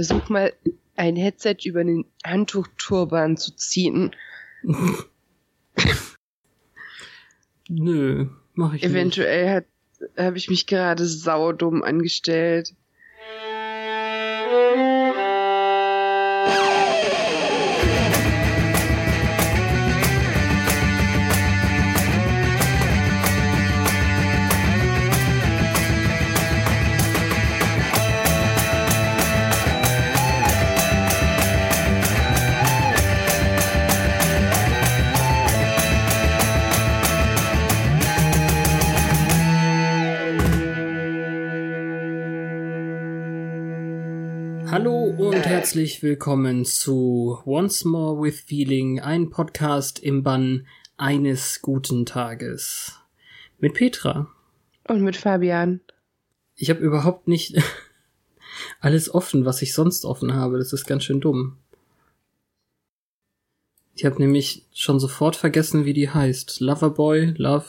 Versuch mal ein Headset über den Handtuchturban zu ziehen. Nö, mach ich Eventuell habe ich mich gerade saudumm angestellt. Herzlich willkommen zu Once More with Feeling, ein Podcast im Bann eines guten Tages. Mit Petra. Und mit Fabian. Ich habe überhaupt nicht alles offen, was ich sonst offen habe. Das ist ganz schön dumm. Ich habe nämlich schon sofort vergessen, wie die heißt. Loverboy, Love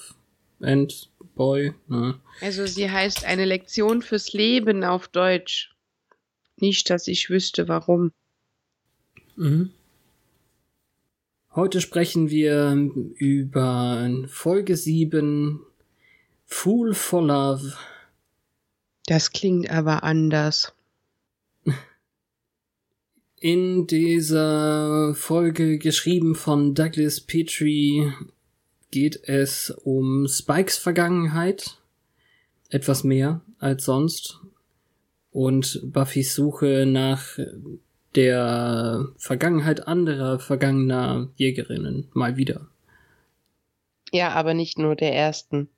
and Boy. Ne? Also sie heißt eine Lektion fürs Leben auf Deutsch. Nicht, dass ich wüsste, warum. Mhm. Heute sprechen wir über Folge 7 Fool for Love. Das klingt aber anders. In dieser Folge, geschrieben von Douglas Petrie, geht es um Spikes Vergangenheit. Etwas mehr als sonst und Buffys Suche nach der Vergangenheit anderer vergangener Jägerinnen mal wieder. Ja, aber nicht nur der ersten.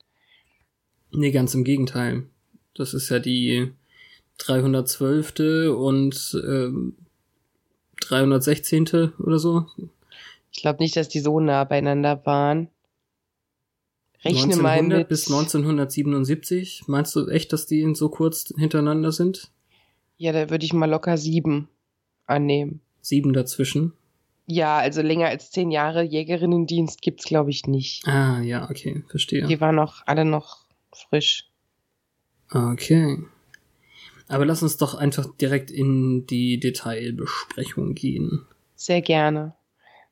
Nee, ganz im Gegenteil. Das ist ja die 312. und ähm, 316. oder so. Ich glaube nicht, dass die so nah beieinander waren. Rechne 1900 mal mit. bis 1977. Meinst du echt, dass die so kurz hintereinander sind? Ja, da würde ich mal locker sieben annehmen. Sieben dazwischen? Ja, also länger als zehn Jahre Jägerinnendienst gibt's glaube ich nicht. Ah, ja, okay, verstehe. Die waren noch alle noch frisch. Okay. Aber lass uns doch einfach direkt in die Detailbesprechung gehen. Sehr gerne.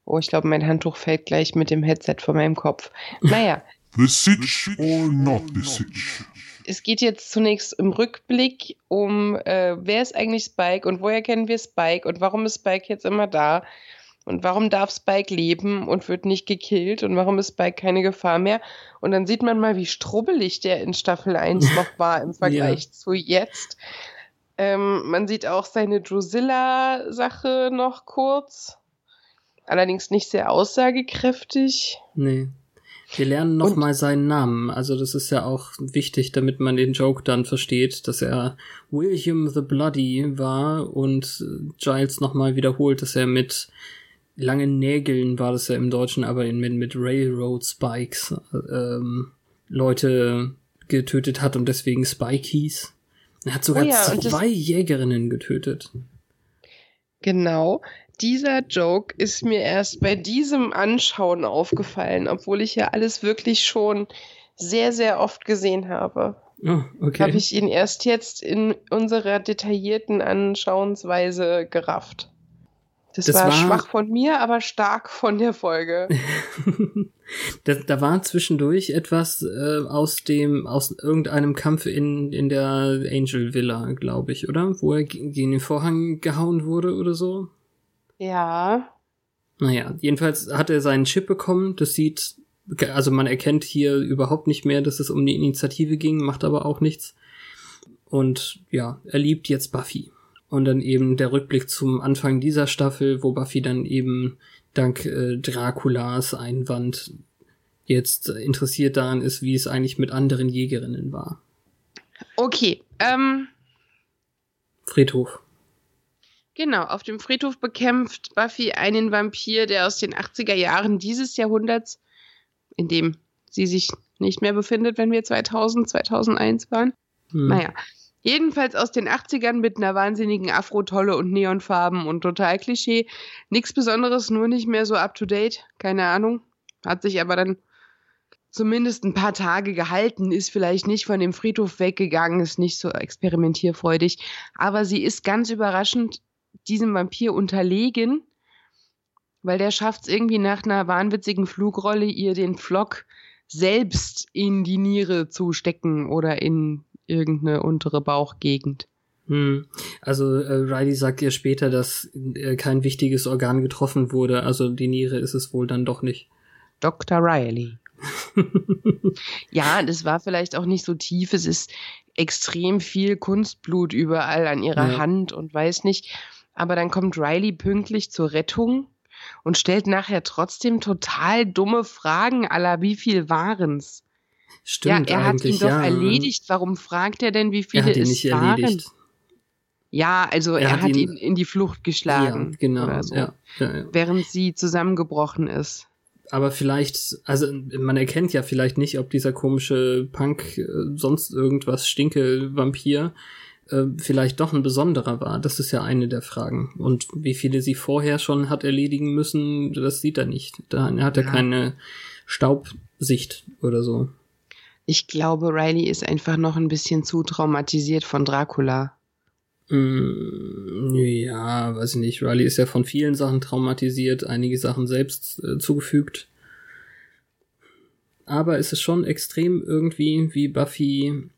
Oh, ich glaube, mein Handtuch fällt gleich mit dem Headset vor meinem Kopf. Naja, The Sitch or not the Sitch? Es geht jetzt zunächst im Rückblick um, äh, wer ist eigentlich Spike und woher kennen wir Spike und warum ist Spike jetzt immer da und warum darf Spike leben und wird nicht gekillt und warum ist Spike keine Gefahr mehr. Und dann sieht man mal, wie strubbelig der in Staffel 1 noch war im Vergleich ja. zu jetzt. Ähm, man sieht auch seine Drusilla-Sache noch kurz. Allerdings nicht sehr aussagekräftig. Nee. Wir lernen noch und, mal seinen Namen. Also das ist ja auch wichtig, damit man den Joke dann versteht, dass er William the Bloody war und Giles noch mal wiederholt, dass er mit langen Nägeln war das ja im Deutschen, aber in, mit, mit Railroad Spikes ähm, Leute getötet hat und deswegen Spike hieß. Er hat sogar oh ja, zwei Jägerinnen getötet. Genau dieser Joke ist mir erst bei diesem Anschauen aufgefallen, obwohl ich ja alles wirklich schon sehr, sehr oft gesehen habe. Oh, okay. Habe ich ihn erst jetzt in unserer detaillierten Anschauensweise gerafft. Das, das war, war, schwach von mir, aber stark von der Folge. da, da war zwischendurch etwas äh, aus dem, aus irgendeinem Kampf in, in der Angel Villa, glaube ich, oder? Wo er gegen den Vorhang gehauen wurde oder so. Ja. Naja, jedenfalls hat er seinen Chip bekommen. Das sieht, also man erkennt hier überhaupt nicht mehr, dass es um die Initiative ging, macht aber auch nichts. Und ja, er liebt jetzt Buffy. Und dann eben der Rückblick zum Anfang dieser Staffel, wo Buffy dann eben dank äh, Draculas Einwand jetzt interessiert daran ist, wie es eigentlich mit anderen Jägerinnen war. Okay, ähm. Friedhof. Genau, auf dem Friedhof bekämpft Buffy einen Vampir, der aus den 80er Jahren dieses Jahrhunderts, in dem sie sich nicht mehr befindet, wenn wir 2000, 2001 waren. Hm. Naja, jedenfalls aus den 80ern mit einer wahnsinnigen Afro-Tolle und Neonfarben und total Klischee. Nichts Besonderes, nur nicht mehr so up-to-date, keine Ahnung. Hat sich aber dann zumindest ein paar Tage gehalten, ist vielleicht nicht von dem Friedhof weggegangen, ist nicht so experimentierfreudig. Aber sie ist ganz überraschend diesem Vampir unterlegen, weil der schafft es irgendwie nach einer wahnwitzigen Flugrolle, ihr den Flock selbst in die Niere zu stecken oder in irgendeine untere Bauchgegend. Hm. Also äh, Riley sagt ihr später, dass äh, kein wichtiges Organ getroffen wurde, also die Niere ist es wohl dann doch nicht. Dr. Riley. ja, das war vielleicht auch nicht so tief. Es ist extrem viel Kunstblut überall an ihrer ja. Hand und weiß nicht. Aber dann kommt Riley pünktlich zur Rettung und stellt nachher trotzdem total dumme Fragen aller, wie viel waren's? Stimmt, ja, er hat ihn doch ja. erledigt. Warum fragt er denn, wie viele er hat ihn es nicht waren? Erledigt. Ja, also er, er hat, hat ihn, ihn, in die Flucht geschlagen. Ja, genau. So, ja, während sie zusammengebrochen ist aber vielleicht, also man erkennt ja vielleicht nicht, ob dieser komische Punk äh, sonst irgendwas Stinke-Vampir äh, vielleicht doch ein besonderer war. Das ist ja eine der Fragen. Und wie viele sie vorher schon hat erledigen müssen, das sieht er nicht. Da hat er ja. keine Staubsicht oder so. Ich glaube, Riley ist einfach noch ein bisschen zu traumatisiert von Dracula. Mm, ja, weiß ich nicht. Riley ist ja von vielen Sachen traumatisiert, einige Sachen selbst äh, zugefügt. Aber es ist schon extrem irgendwie, wie Buffy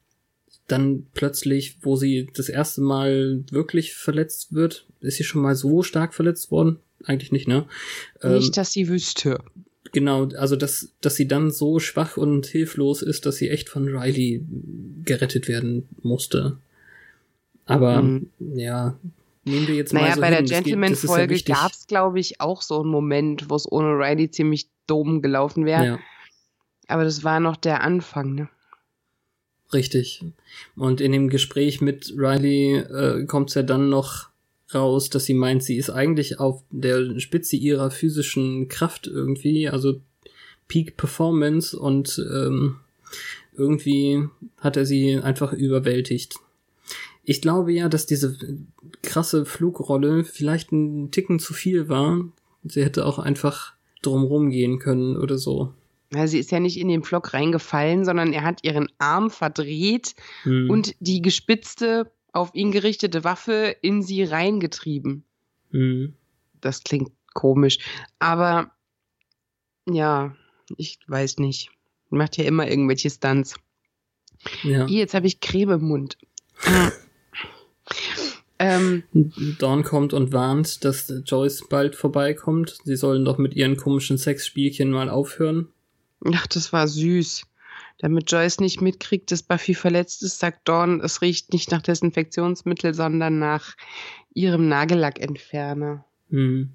dann plötzlich, wo sie das erste Mal wirklich verletzt wird, ist sie schon mal so stark verletzt worden? Eigentlich nicht, ne? Nicht, ähm, dass sie wüsste. Genau, also dass, dass sie dann so schwach und hilflos ist, dass sie echt von Riley gerettet werden musste. Aber mhm. ja, nehmen wir jetzt naja, mal so bei hin. der Gentleman-Folge ja gab es, glaube ich, auch so einen Moment, wo es ohne Riley ziemlich dumm gelaufen wäre. Ja. Aber das war noch der Anfang, ne? Richtig. Und in dem Gespräch mit Riley äh, kommt es ja dann noch raus, dass sie meint, sie ist eigentlich auf der Spitze ihrer physischen Kraft irgendwie, also Peak Performance und ähm, irgendwie hat er sie einfach überwältigt. Ich glaube ja, dass diese krasse Flugrolle vielleicht ein Ticken zu viel war. Sie hätte auch einfach drumrum gehen können oder so. Ja, sie ist ja nicht in den Flock reingefallen, sondern er hat ihren Arm verdreht hm. und die gespitzte, auf ihn gerichtete Waffe in sie reingetrieben. Hm. Das klingt komisch. Aber ja, ich weiß nicht. Macht ja immer irgendwelche Stunts. Ja. Jetzt habe ich Creme im Mund. Ähm, Dawn kommt und warnt, dass Joyce bald vorbeikommt. Sie sollen doch mit ihren komischen Sexspielchen mal aufhören. Ach, das war süß. Damit Joyce nicht mitkriegt, dass Buffy verletzt ist, sagt Dawn, es riecht nicht nach Desinfektionsmittel, sondern nach ihrem Nagellackentferner. Hm.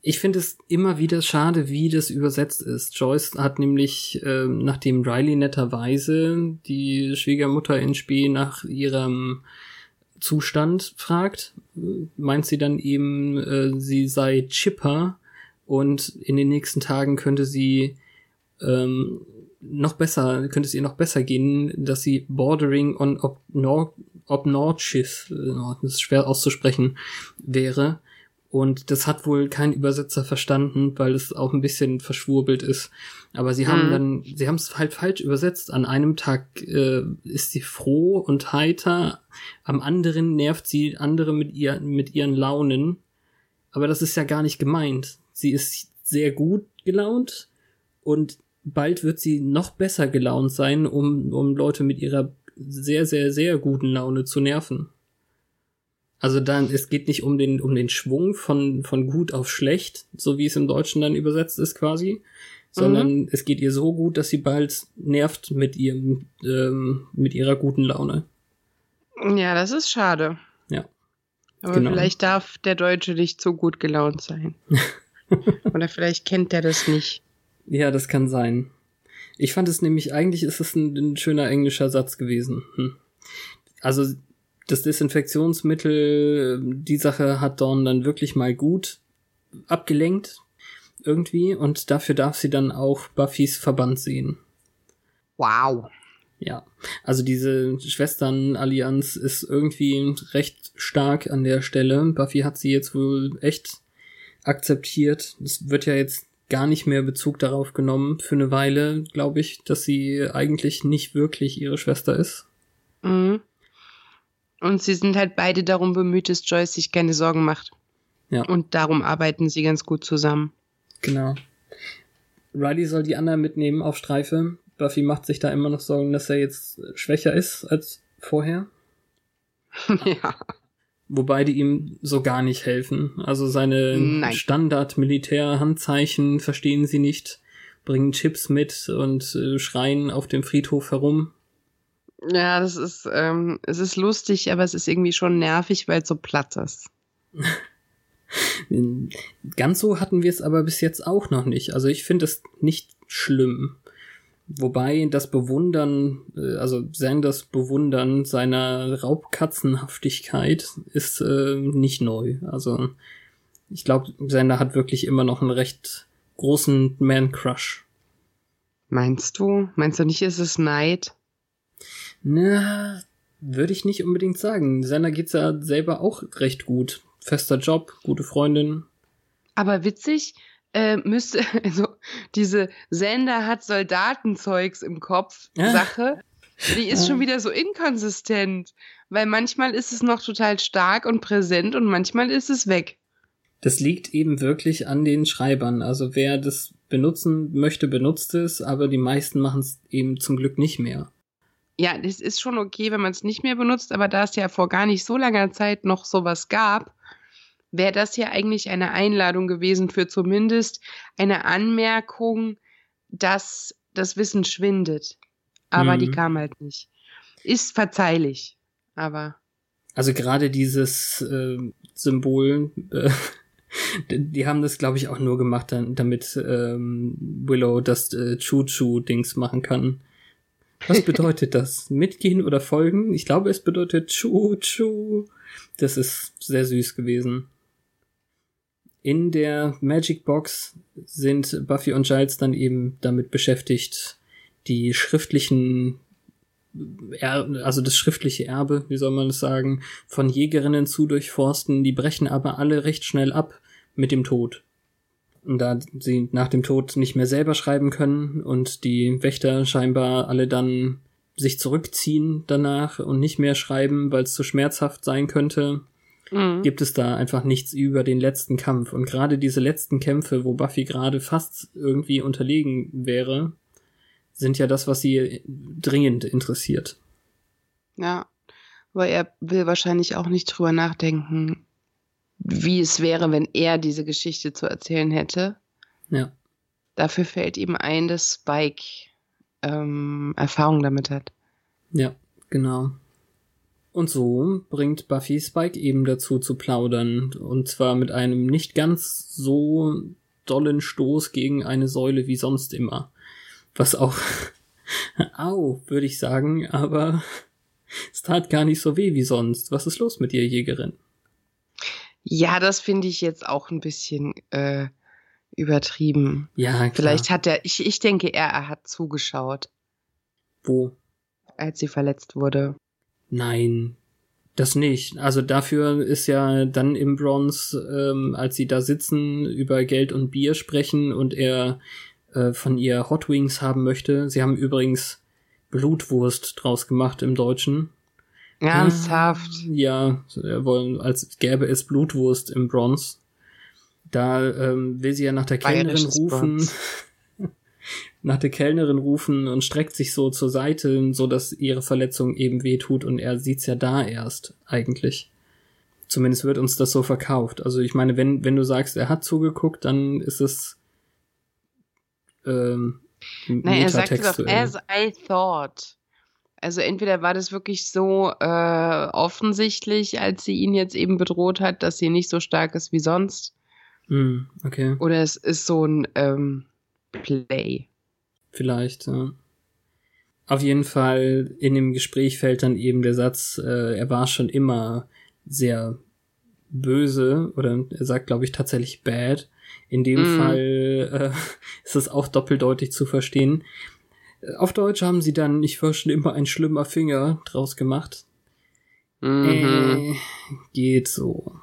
Ich finde es immer wieder schade, wie das übersetzt ist. Joyce hat nämlich, äh, nachdem Riley netterweise die Schwiegermutter in Spee nach ihrem Zustand fragt, meint sie dann eben, äh, sie sei Chipper und in den nächsten Tagen könnte sie ähm, noch besser, könnte es ihr noch besser gehen, dass sie bordering on obnoxious, äh, das ist schwer auszusprechen, wäre. Und das hat wohl kein Übersetzer verstanden, weil es auch ein bisschen verschwurbelt ist. Aber sie haben mhm. dann, sie haben es halt falsch übersetzt. An einem Tag äh, ist sie froh und heiter, am anderen nervt sie andere mit, ihr, mit ihren Launen. Aber das ist ja gar nicht gemeint. Sie ist sehr gut gelaunt und bald wird sie noch besser gelaunt sein, um, um Leute mit ihrer sehr, sehr, sehr guten Laune zu nerven. Also dann, es geht nicht um den, um den Schwung von, von gut auf schlecht, so wie es im Deutschen dann übersetzt ist quasi, sondern mhm. es geht ihr so gut, dass sie bald nervt mit ihrem, ähm, mit ihrer guten Laune. Ja, das ist schade. Ja. Aber genau. vielleicht darf der Deutsche nicht so gut gelaunt sein. Oder vielleicht kennt er das nicht. Ja, das kann sein. Ich fand es nämlich, eigentlich ist es ein, ein schöner englischer Satz gewesen. Hm. Also das Desinfektionsmittel, die Sache hat Dawn dann wirklich mal gut abgelenkt irgendwie und dafür darf sie dann auch Buffys Verband sehen. Wow. Ja, also diese Schwesternallianz ist irgendwie recht stark an der Stelle. Buffy hat sie jetzt wohl echt akzeptiert. Es wird ja jetzt gar nicht mehr Bezug darauf genommen für eine Weile, glaube ich, dass sie eigentlich nicht wirklich ihre Schwester ist. Mhm. Und sie sind halt beide darum bemüht, dass Joyce sich keine Sorgen macht. Ja. Und darum arbeiten sie ganz gut zusammen. Genau. Riley soll die anderen mitnehmen auf Streife. Buffy macht sich da immer noch Sorgen, dass er jetzt schwächer ist als vorher. ja. Wobei die ihm so gar nicht helfen. Also seine Standard-Militär-Handzeichen verstehen sie nicht, bringen Chips mit und äh, schreien auf dem Friedhof herum. Ja, das ist, ähm, es ist lustig, aber es ist irgendwie schon nervig, weil es so platt ist. Ganz so hatten wir es aber bis jetzt auch noch nicht. Also ich finde es nicht schlimm. Wobei das Bewundern, äh, also Sanders Bewundern seiner Raubkatzenhaftigkeit ist äh, nicht neu. Also ich glaube, Sander hat wirklich immer noch einen recht großen Man-Crush. Meinst du? Meinst du nicht, ist es Neid? Na, würde ich nicht unbedingt sagen. Sander geht's ja selber auch recht gut. Fester Job, gute Freundin. Aber witzig, äh, müsste, also diese Sender hat Soldatenzeugs im Kopf. Sache, die ist schon wieder so inkonsistent, weil manchmal ist es noch total stark und präsent und manchmal ist es weg. Das liegt eben wirklich an den Schreibern. Also wer das benutzen möchte, benutzt es, aber die meisten machen es eben zum Glück nicht mehr. Ja, das ist schon okay, wenn man es nicht mehr benutzt, aber da es ja vor gar nicht so langer Zeit noch sowas gab, wäre das ja eigentlich eine Einladung gewesen für zumindest eine Anmerkung, dass das Wissen schwindet. Aber mhm. die kam halt nicht. Ist verzeihlich, aber. Also gerade dieses äh, Symbol, äh, die haben das, glaube ich, auch nur gemacht, damit ähm, Willow das äh, Choo-Choo-Dings machen kann. Was bedeutet das? Mitgehen oder folgen? Ich glaube, es bedeutet Choo-Choo. Das ist sehr süß gewesen. In der Magic Box sind Buffy und Giles dann eben damit beschäftigt, die schriftlichen er also das schriftliche Erbe, wie soll man das sagen, von Jägerinnen zu durchforsten, die brechen aber alle recht schnell ab mit dem Tod. Und da sie nach dem Tod nicht mehr selber schreiben können und die Wächter scheinbar alle dann sich zurückziehen danach und nicht mehr schreiben, weil es zu schmerzhaft sein könnte, mhm. gibt es da einfach nichts über den letzten Kampf. Und gerade diese letzten Kämpfe, wo Buffy gerade fast irgendwie unterlegen wäre, sind ja das, was sie dringend interessiert. Ja, aber er will wahrscheinlich auch nicht drüber nachdenken, wie es wäre, wenn er diese Geschichte zu erzählen hätte. Ja. Dafür fällt ihm ein, dass Spike ähm, Erfahrung damit hat. Ja, genau. Und so bringt Buffy Spike eben dazu zu plaudern, und zwar mit einem nicht ganz so dollen Stoß gegen eine Säule wie sonst immer. Was auch, au, würde ich sagen, aber es tat gar nicht so weh wie sonst. Was ist los mit dir, Jägerin? Ja, das finde ich jetzt auch ein bisschen äh, übertrieben. Ja, klar. Vielleicht hat er, ich, ich denke, er, er hat zugeschaut. Wo? Als sie verletzt wurde. Nein, das nicht. Also dafür ist ja dann im Bronze, ähm, als sie da sitzen, über Geld und Bier sprechen und er äh, von ihr Hot Wings haben möchte. Sie haben übrigens Blutwurst draus gemacht im Deutschen. Ernsthaft? Ja, wollen, als gäbe es Blutwurst im Bronze. Da ähm, will sie ja nach der Kellnerin rufen. nach der Kellnerin rufen und streckt sich so zur Seite, so dass ihre Verletzung eben wehtut und er sieht's ja da erst eigentlich. Zumindest wird uns das so verkauft. Also ich meine, wenn wenn du sagst, er hat zugeguckt, dann ist es ähm, Nein, er sagte doch, as I thought. Also entweder war das wirklich so äh, offensichtlich, als sie ihn jetzt eben bedroht hat, dass sie nicht so stark ist wie sonst. Mm, okay. Oder es ist so ein ähm, Play. Vielleicht, ja. Auf jeden Fall in dem Gespräch fällt dann eben der Satz, äh, er war schon immer sehr böse oder er sagt, glaube ich, tatsächlich bad. In dem mm. Fall äh, ist es auch doppeldeutig zu verstehen. Auf Deutsch haben sie dann, ich war schon immer ein schlimmer Finger draus gemacht. Mhm. Äh, geht so.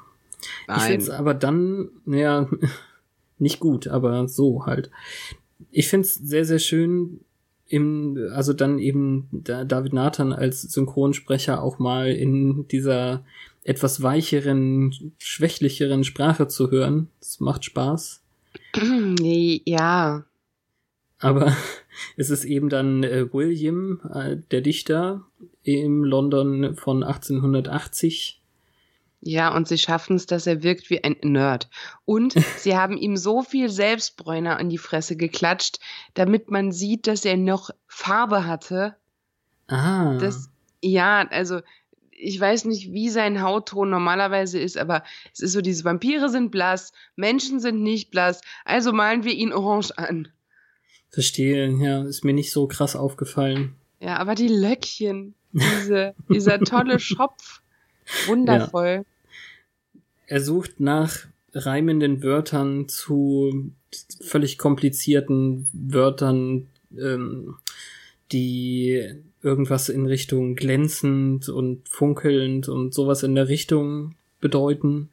Nein. Ich find's aber dann, ja, nicht gut, aber so halt. Ich find's sehr, sehr schön, im, also dann eben David Nathan als Synchronsprecher auch mal in dieser etwas weicheren, schwächlicheren Sprache zu hören. Das macht Spaß. Ja. Aber es ist eben dann äh, William, äh, der Dichter im London von 1880. Ja, und sie schaffen es, dass er wirkt wie ein Nerd. Und sie haben ihm so viel Selbstbräuner an die Fresse geklatscht, damit man sieht, dass er noch Farbe hatte. Ah. Das, ja, also ich weiß nicht, wie sein Hautton normalerweise ist, aber es ist so, diese Vampire sind blass, Menschen sind nicht blass, also malen wir ihn orange an. Verstehe, ja, ist mir nicht so krass aufgefallen. Ja, aber die Löckchen, diese, dieser tolle Schopf, wundervoll. Ja. Er sucht nach reimenden Wörtern zu völlig komplizierten Wörtern, ähm, die irgendwas in Richtung glänzend und funkelnd und sowas in der Richtung bedeuten.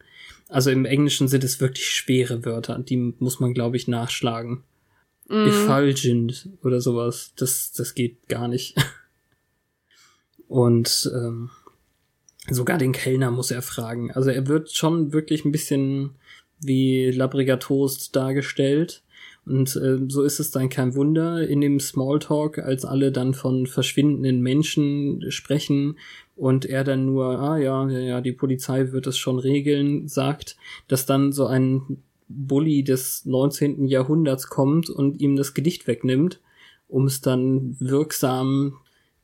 Also im Englischen sind es wirklich schwere Wörter, die muss man, glaube ich, nachschlagen. Mm. Effulgent oder sowas, das, das geht gar nicht. Und ähm, sogar den Kellner muss er fragen. Also er wird schon wirklich ein bisschen wie Labriger Toast dargestellt. Und äh, so ist es dann kein Wunder in dem Smalltalk, als alle dann von verschwindenden Menschen sprechen und er dann nur, ah ja, ja, ja, die Polizei wird es schon regeln, sagt, dass dann so ein Bully des 19. Jahrhunderts kommt und ihm das Gedicht wegnimmt, um es dann wirksam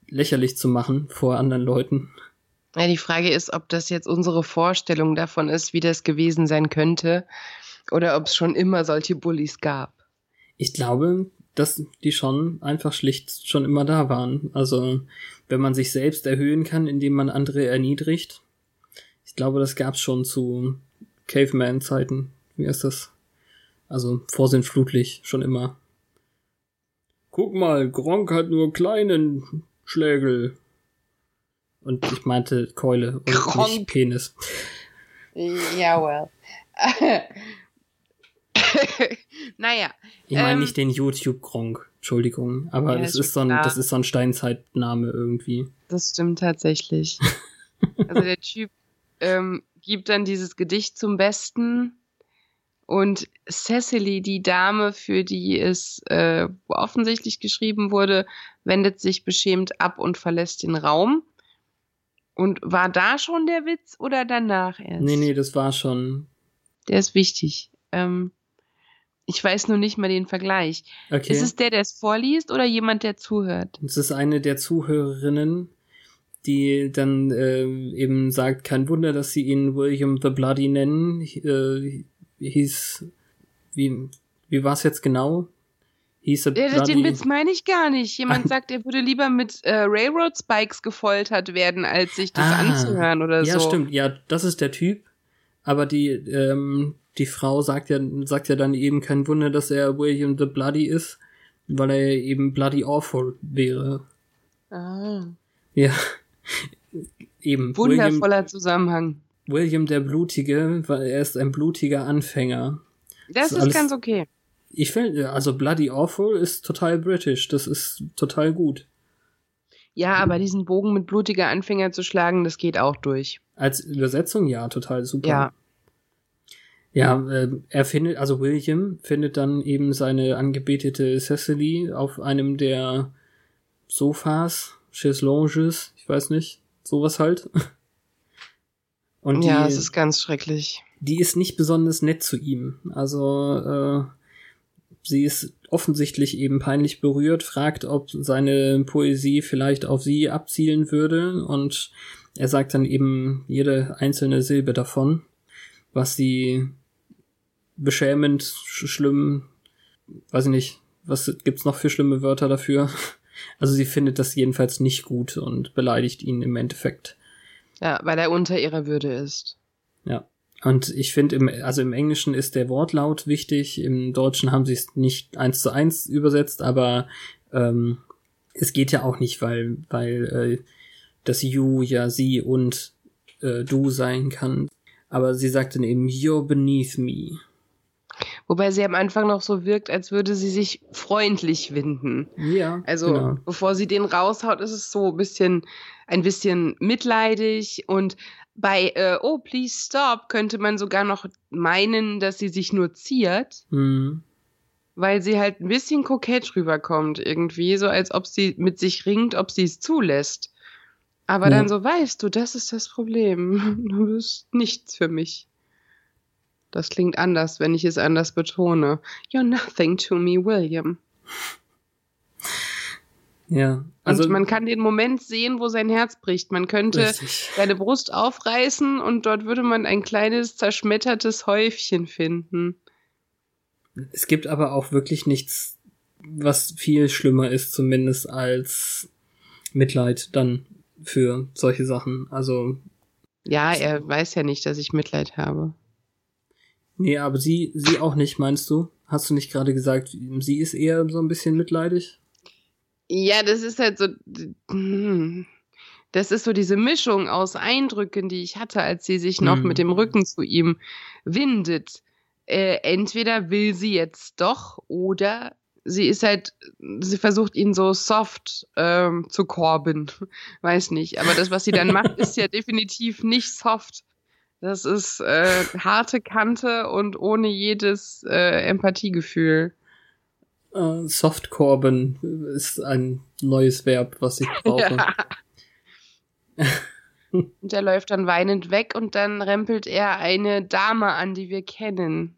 lächerlich zu machen vor anderen Leuten. Ja, die Frage ist, ob das jetzt unsere Vorstellung davon ist, wie das gewesen sein könnte, oder ob es schon immer solche Bullies gab. Ich glaube, dass die schon einfach schlicht schon immer da waren. Also, wenn man sich selbst erhöhen kann, indem man andere erniedrigt. Ich glaube, das gab's schon zu Caveman-Zeiten. Wie ist das? Also, vorsinnflutlich, schon immer. Guck mal, Gronk hat nur kleinen Schlägel. Und ich meinte Keule und Gronk. nicht Penis. Ja, well. naja. Ich meine ähm, nicht den YouTube-Gronk, Entschuldigung, aber ja, das, ist so ein, das ist so ein Steinzeitname irgendwie. Das stimmt tatsächlich. also der Typ ähm, gibt dann dieses Gedicht zum Besten und Cecily, die Dame, für die es äh, offensichtlich geschrieben wurde, wendet sich beschämt ab und verlässt den Raum. Und war da schon der Witz oder danach erst? Nee, nee, das war schon. Der ist wichtig. Ähm, ich weiß nur nicht mal den Vergleich. Okay. Ist es der, der es vorliest oder jemand, der zuhört? Es ist eine der Zuhörerinnen, die dann äh, eben sagt, kein Wunder, dass sie ihn William the Bloody nennen. Äh, hieß, wie, wie war es jetzt genau? Hieß er ja, Den Witz meine ich gar nicht. Jemand sagt, er würde lieber mit äh, Railroad Spikes gefoltert werden, als sich das ah, anzuhören oder ja, so. Ja, stimmt. Ja, das ist der Typ. Aber die, ähm, die Frau sagt ja, sagt ja dann eben kein Wunder, dass er William the Bloody ist, weil er eben bloody awful wäre. Ah. Ja. eben. Wundervoller William, Zusammenhang. William der Blutige, weil er ist ein blutiger Anfänger. Das, das ist alles, ganz okay. Ich finde, also Bloody Awful ist total british. Das ist total gut. Ja, aber diesen Bogen mit blutiger Anfänger zu schlagen, das geht auch durch. Als Übersetzung ja, total super. Ja. Ja, äh, er findet, also William findet dann eben seine angebetete Cecily auf einem der Sofas, Chaiselonges, ich weiß nicht, sowas halt. Und die, ja, es ist ganz schrecklich. Die ist nicht besonders nett zu ihm. Also äh, sie ist offensichtlich eben peinlich berührt, fragt, ob seine Poesie vielleicht auf sie abzielen würde und er sagt dann eben jede einzelne Silbe davon, was sie beschämend, schlimm, weiß ich nicht, was gibt's noch für schlimme Wörter dafür? Also sie findet das jedenfalls nicht gut und beleidigt ihn im Endeffekt. Ja, weil er unter ihrer Würde ist. Ja. Und ich finde, im, also im Englischen ist der Wortlaut wichtig, im Deutschen haben sie es nicht eins zu eins übersetzt, aber ähm, es geht ja auch nicht, weil, weil äh, das You ja sie und äh, du sein kann. Aber sie sagt dann eben, you're beneath me. Wobei sie am Anfang noch so wirkt, als würde sie sich freundlich winden. Ja. Also genau. bevor sie den raushaut, ist es so ein bisschen, ein bisschen mitleidig und bei äh, Oh, please stop könnte man sogar noch meinen, dass sie sich nur ziert, Hm. weil sie halt ein bisschen kokett rüberkommt irgendwie, so als ob sie mit sich ringt, ob sie es zulässt. Aber Ja. dann so weißt du, das ist das Problem. Du bist nichts für mich. Das klingt anders, wenn ich es anders betone. You're nothing to me, William. Ja. Also und man kann den Moment sehen, wo sein Herz bricht. Man könnte richtig. seine Brust aufreißen und dort würde man ein kleines zerschmettertes Häufchen finden. Es gibt aber auch wirklich nichts, was viel schlimmer ist, zumindest als Mitleid dann für solche Sachen. Also, Ja, er weiß ja nicht, dass ich Mitleid habe. nee, aber sie, sie auch nicht, meinst du? Hast du nicht gerade gesagt, sie ist eher so ein bisschen mitleidig? Ja, das ist halt so. hm. Das ist so diese Mischung aus Eindrücken, die ich hatte, als sie sich noch Mhm. mit dem Rücken zu ihm windet. Äh, entweder will sie jetzt doch oder sie ist halt, sie versucht ihn so soft ähm, zu korben. Weiß nicht. Aber das, was sie dann macht, ist ja definitiv nicht soft. Das ist äh, harte Kante und ohne jedes äh, Empathiegefühl. Äh, Softkorben ist ein neues Verb, was ich brauche. Ja. und er läuft dann weinend weg und dann rempelt er eine Dame an, die wir kennen.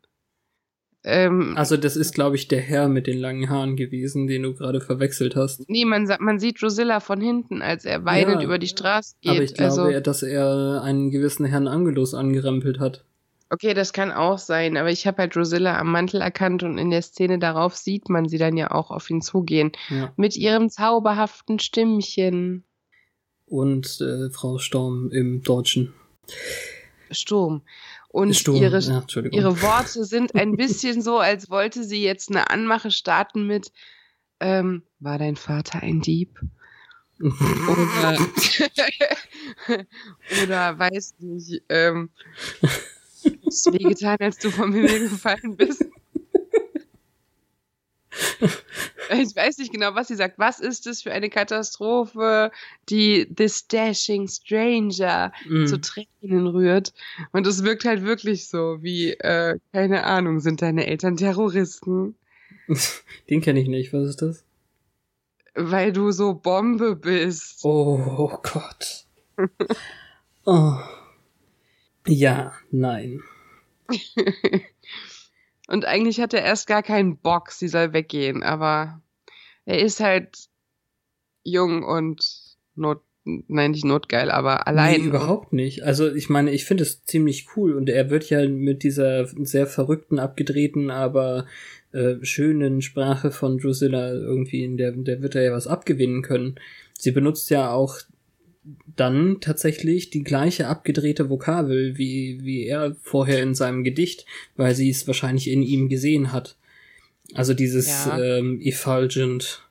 Ähm, Also das ist, glaube ich, der Herr mit den langen Haaren gewesen, den du gerade verwechselt hast. nee, man, man sieht Drusilla von hinten, als er weinend Ja, über die Straße geht. Aber ich glaube, also, dass er einen gewissen Herrn Angelus angerempelt hat. Okay, das kann auch sein, aber ich habe halt Drusilla am Mantel erkannt und in der Szene darauf sieht man sie dann ja auch auf ihn zugehen. Ja. Mit ihrem zauberhaften Stimmchen. Und äh, Frau Storm im Deutschen. Sturm. Und Sturm, ihre, ja. Ihre Worte sind ein bisschen so, als wollte sie jetzt eine Anmache starten mit ähm, War dein Vater ein Dieb? Oder, oder weiß nicht, ähm, du wehgetan, als du vom Himmel gefallen bist? Ich weiß nicht genau, was sie sagt. Was ist es für eine Katastrophe, die This Dashing Stranger Mm. zu Tränen rührt. Und es wirkt halt wirklich so, wie, äh, keine Ahnung, sind deine Eltern Terroristen? Den kenne ich nicht. Was ist das? Weil du so Bombe bist. Oh Gott. oh. Ja, nein. Und eigentlich hat er erst gar keinen Bock, sie soll weggehen, aber er ist halt jung und not, nein, nicht notgeil, aber allein. Nee, überhaupt nicht. Also ich meine, ich finde es ziemlich cool und er wird ja mit dieser sehr verrückten, abgedrehten, aber äh, schönen Sprache von Drusilla irgendwie, in der, der wird er ja was abgewinnen können. Sie benutzt ja auch dann tatsächlich die gleiche abgedrehte Vokabel wie, wie er vorher in seinem Gedicht, weil sie es wahrscheinlich in ihm gesehen hat. Also dieses Ja. ähm, effulgent.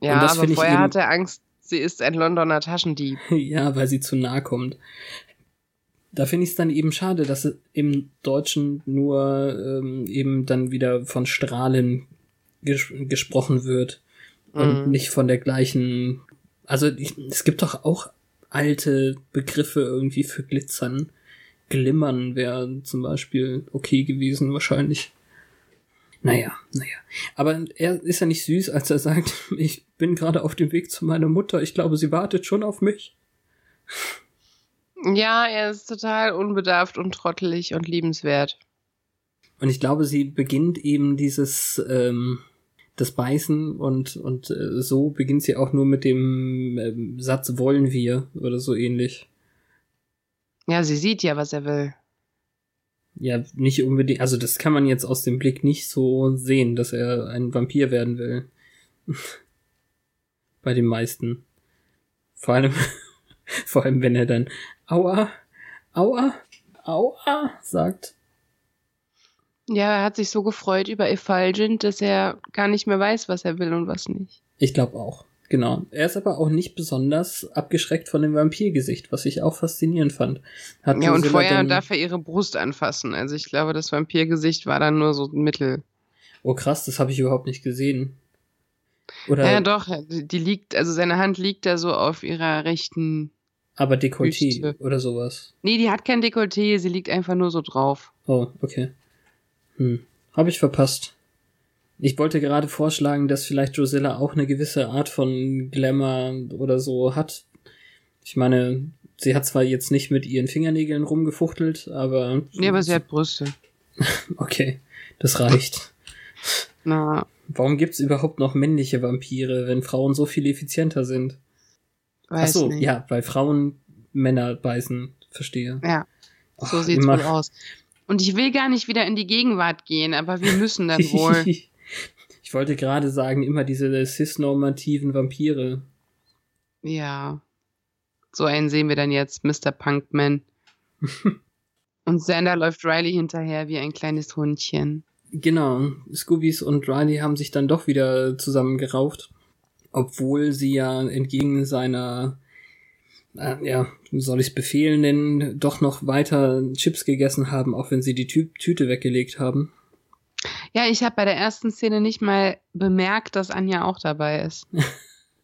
Ja, aber vorher hat er Angst, sie ist ein Londoner Taschendieb. Ja, weil sie zu nah kommt. Da finde ich es dann eben schade, dass es im Deutschen nur ähm, eben dann wieder von Strahlen ges gesprochen wird und Mhm. nicht von der gleichen. Also ich, es gibt doch auch alte Begriffe irgendwie für Glitzern. Glimmern wäre zum Beispiel okay gewesen wahrscheinlich. Naja, naja. Aber er ist ja nicht süß, als er sagt, ich bin gerade auf dem Weg zu meiner Mutter. Ich glaube, sie wartet schon auf mich. Ja, er ist total unbedarft und trottelig und liebenswert. Und ich glaube, sie beginnt eben dieses ähm, das Beißen und und äh, so beginnt sie auch nur mit dem ähm, Satz wollen wir oder so ähnlich. Ja, sie sieht ja, was er will. Ja, nicht unbedingt. Also das kann man jetzt aus dem Blick nicht so sehen, dass er ein Vampir werden will. Bei den meisten. Vor allem, vor allem, wenn er dann Aua, Aua, Aua sagt. Ja, er hat sich so gefreut über Effulgent, dass er gar nicht mehr weiß, was er will und was nicht. Ich glaube auch. Genau. Er ist aber auch nicht besonders abgeschreckt von dem Vampirgesicht, was ich auch faszinierend fand. Hat ja, und vorher darf er ihre Brust anfassen. Also ich glaube, das Vampirgesicht war dann nur so ein Mittel. Oh krass, das habe ich überhaupt nicht gesehen. Oder ja, doch, die liegt, also seine Hand liegt da so auf ihrer rechten. Aber Dekolleté Büste. oder sowas. Nee, die hat kein Dekolleté, sie liegt einfach nur so drauf. Oh, okay. Hm. Habe ich verpasst. Ich wollte gerade vorschlagen, dass vielleicht Drusilla auch eine gewisse Art von Glamour oder so hat. Ich meine, sie hat zwar jetzt nicht mit ihren Fingernägeln rumgefuchtelt, aber. Nee, aber sie hat Brüste. okay, das reicht. Na. Warum gibt's überhaupt noch männliche Vampire, wenn Frauen so viel effizienter sind? Weiß Ach so, nicht. ja, weil Frauen Männer beißen, verstehe. Ja. So Och, sieht's wohl aus. Und ich will gar nicht wieder in die Gegenwart gehen, aber wir müssen dann wohl. ich wollte gerade sagen, immer diese cisnormativen Vampire. Ja. So einen sehen wir dann jetzt, Mr. Punkman. und Sander läuft Riley hinterher wie ein kleines Hundchen. Genau, Scoobies und Riley haben sich dann doch wieder zusammengerauft, obwohl sie ja entgegen seiner äh, ja, soll ich es befehlen nennen, doch noch weiter Chips gegessen haben, auch wenn sie die Tü Tüte weggelegt haben. Ja, ich habe bei der ersten Szene nicht mal bemerkt, dass Anja auch dabei ist.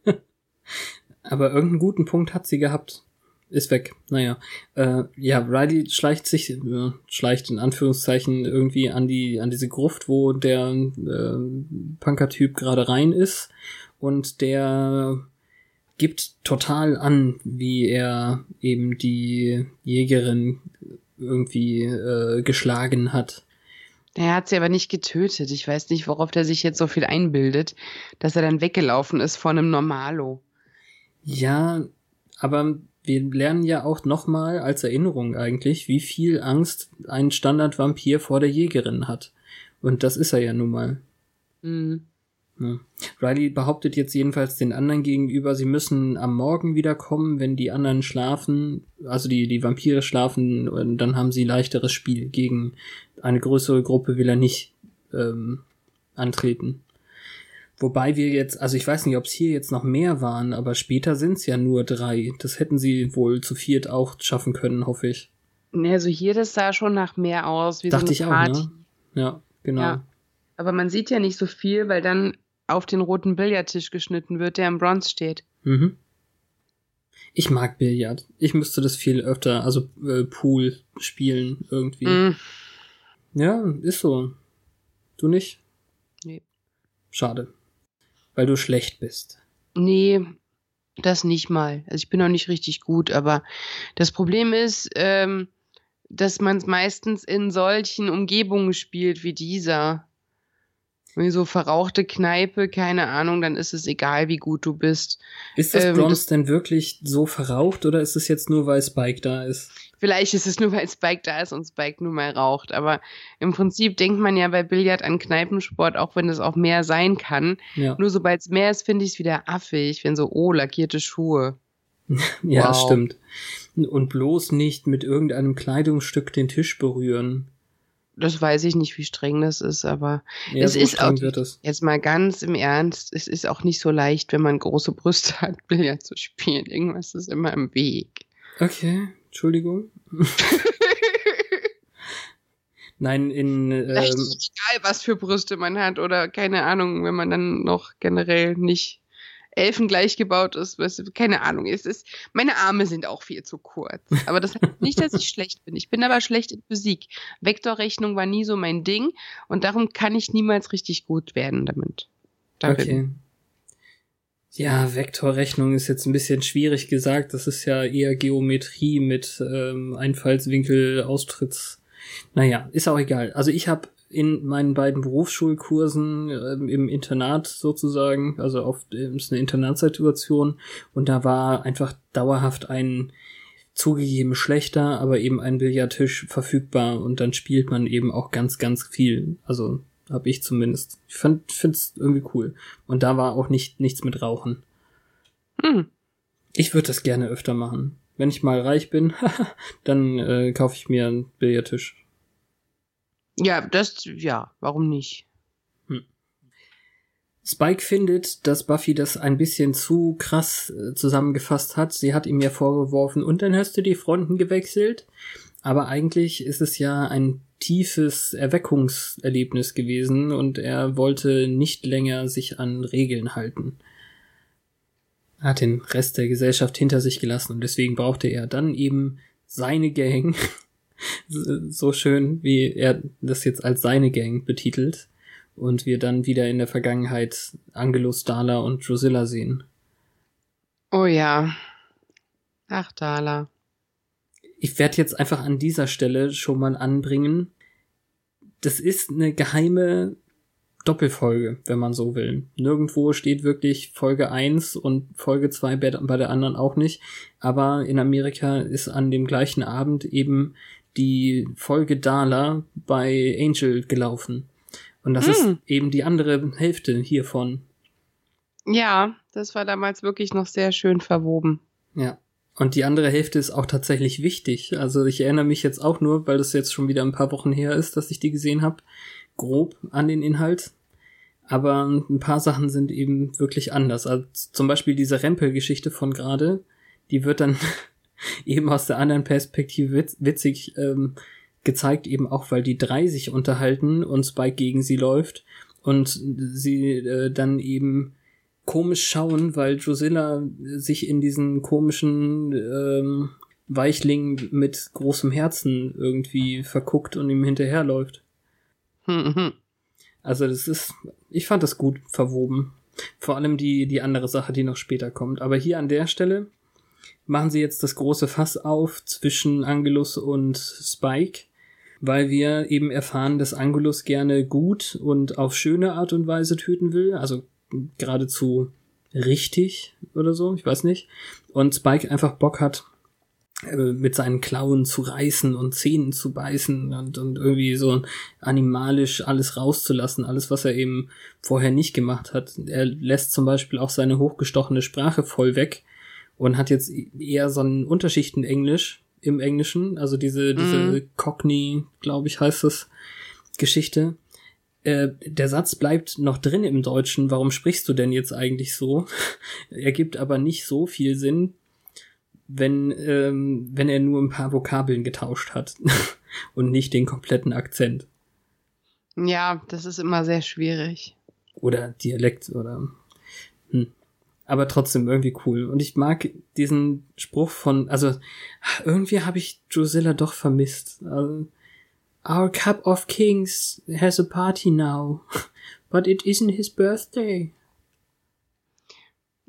Aber irgendeinen guten Punkt hat sie gehabt. Ist weg. Naja. Äh, ja, Riley schleicht sich, äh, schleicht in Anführungszeichen irgendwie an die, an diese Gruft, wo der äh, Punker-Typ gerade rein ist. Und der gibt total an, wie er eben die Jägerin irgendwie äh, geschlagen hat. Er hat sie aber nicht getötet. Ich weiß nicht, worauf der sich jetzt so viel einbildet, dass er dann weggelaufen ist vor einem Normalo. Ja, aber wir lernen ja auch nochmal als Erinnerung eigentlich, wie viel Angst ein Standard-Vampir vor der Jägerin hat. Und das ist er ja nun mal. Mhm. Riley behauptet jetzt jedenfalls den anderen gegenüber, sie müssen am Morgen wiederkommen, wenn die anderen schlafen, also die, die Vampire schlafen, und dann haben sie leichteres Spiel. Gegen eine größere Gruppe will er nicht ähm, antreten. Wobei wir jetzt, also ich weiß nicht, ob es hier jetzt noch mehr waren, aber später sind es ja nur drei. Das hätten sie wohl zu viert auch schaffen können, hoffe ich. Also hier, das sah schon nach mehr aus, wie Dachte so eine ich Party. auch, ne? Ja, genau. Ja. Aber man sieht ja nicht so viel, weil dann auf den roten Billardtisch geschnitten wird, der im Bronze steht. Mhm. Ich mag Billard. Ich müsste das viel öfter, also äh, Pool spielen irgendwie. Mm. Ja, ist so. Du nicht? Nee. Schade. Weil du schlecht bist. Nee, das nicht mal. Also ich bin auch nicht richtig gut, aber das Problem ist, ähm, dass man es meistens in solchen Umgebungen spielt wie dieser so verrauchte Kneipe, keine Ahnung, dann ist es egal, wie gut du bist. Ist das ähm, Bronze denn wirklich so verraucht oder ist es jetzt nur, weil Spike da ist? Vielleicht ist es nur, weil Spike da ist und Spike nur mal raucht. Aber im Prinzip denkt man ja bei Billard an Kneipensport, auch wenn es auch mehr sein kann. Ja. Nur sobald es mehr ist, finde ich es wieder affig, wenn so, oh, lackierte Schuhe. ja, wow. stimmt. Und bloß nicht mit irgendeinem Kleidungsstück den Tisch berühren das weiß ich nicht, wie streng das ist, aber ja, es ist auch jetzt mal ganz im Ernst, es ist auch nicht so leicht, wenn man große Brüste hat, Billard zu spielen. Irgendwas ist immer im Weg. Okay, Entschuldigung. Nein, in ähm, egal, was für Brüste man hat oder keine Ahnung, wenn man dann noch generell nicht Elfen gleich gebaut ist, weißt du, keine Ahnung. Es ist, meine Arme sind auch viel zu kurz. Aber das heißt nicht, dass ich schlecht bin. Ich bin aber schlecht in Physik. Vektorrechnung war nie so mein Ding und darum kann ich niemals richtig gut werden damit. Darin. Okay. Ja, Vektorrechnung ist jetzt ein bisschen schwierig gesagt. Das ist ja eher Geometrie mit ähm, Einfallswinkel, Austritts. Naja, ist auch egal. Also ich habe in meinen beiden Berufsschulkursen äh, im Internat sozusagen, also auf ist eine Internatssituation und da war einfach dauerhaft ein zugegeben schlechter, aber eben ein Billardtisch verfügbar und dann spielt man eben auch ganz, ganz viel. Also habe ich zumindest. Ich fand, finde es irgendwie cool. Und da war auch nicht nichts mit Rauchen. Hm. Ich würde das gerne öfter machen. Wenn ich mal reich bin, dann äh, kaufe ich mir einen Billardtisch. Ja, das, ja, warum nicht? Spike findet, dass Buffy das ein bisschen zu krass äh, zusammengefasst hat. Sie hat ihm ja vorgeworfen, und dann hast du die Fronten gewechselt. Aber eigentlich ist es ja ein tiefes Erweckungserlebnis gewesen und er wollte nicht länger sich an Regeln halten. Er hat den Rest der Gesellschaft hinter sich gelassen und deswegen brauchte er dann eben seine Gang. so schön, wie er das jetzt als seine Gang betitelt und wir dann wieder in der Vergangenheit Angelus, Dala und Drusilla sehen. Oh ja. Ach, Dala. Ich werde jetzt einfach an dieser Stelle schon mal anbringen. Das ist eine geheime Doppelfolge, wenn man so will. Nirgendwo steht wirklich Folge 1 und Folge 2 bei der anderen auch nicht. Aber in Amerika ist an dem gleichen Abend eben die Folge Dala bei Angel gelaufen. Und das hm. ist eben die andere Hälfte hiervon. Ja, das war damals wirklich noch sehr schön verwoben. Ja. Und die andere Hälfte ist auch tatsächlich wichtig. Also ich erinnere mich jetzt auch nur, weil das jetzt schon wieder ein paar Wochen her ist, dass ich die gesehen habe, grob an den Inhalt. Aber ein paar Sachen sind eben wirklich anders. Also zum Beispiel diese Rempel-Geschichte von gerade, die wird dann eben aus der anderen Perspektive witzig ähm, gezeigt, eben auch, weil die drei sich unterhalten und Spike gegen sie läuft und sie äh, dann eben komisch schauen, weil Drusilla sich in diesen komischen ähm, Weichling mit großem Herzen irgendwie verguckt und ihm hinterherläuft. Also das ist, ich fand das gut verwoben. Vor allem die, die andere Sache, die noch später kommt. Aber hier an der Stelle machen sie jetzt das große Fass auf zwischen Angelus und Spike weil wir eben erfahren, dass Angulus gerne gut und auf schöne Art und Weise töten will, also geradezu richtig oder so, ich weiß nicht. Und Spike einfach Bock hat, äh, mit seinen Klauen zu reißen und Zähnen zu beißen und, und irgendwie so animalisch alles rauszulassen, alles, was er eben vorher nicht gemacht hat. Er lässt zum Beispiel auch seine hochgestochene Sprache voll weg und hat jetzt eher so einen Unterschichten Englisch, im Englischen, also diese, diese mm. Cockney, glaube ich, heißt es, Geschichte. Äh, der Satz bleibt noch drin im Deutschen, warum sprichst du denn jetzt eigentlich so? Ergibt aber nicht so viel Sinn, wenn, ähm, wenn er nur ein paar Vokabeln getauscht hat und nicht den kompletten Akzent. Ja, das ist immer sehr schwierig. Oder Dialekt oder. Hm aber trotzdem irgendwie cool. Und ich mag diesen Spruch von, also irgendwie habe ich Drusilla doch vermisst. Also, Our Cup of Kings has a party now, but it isn't his birthday.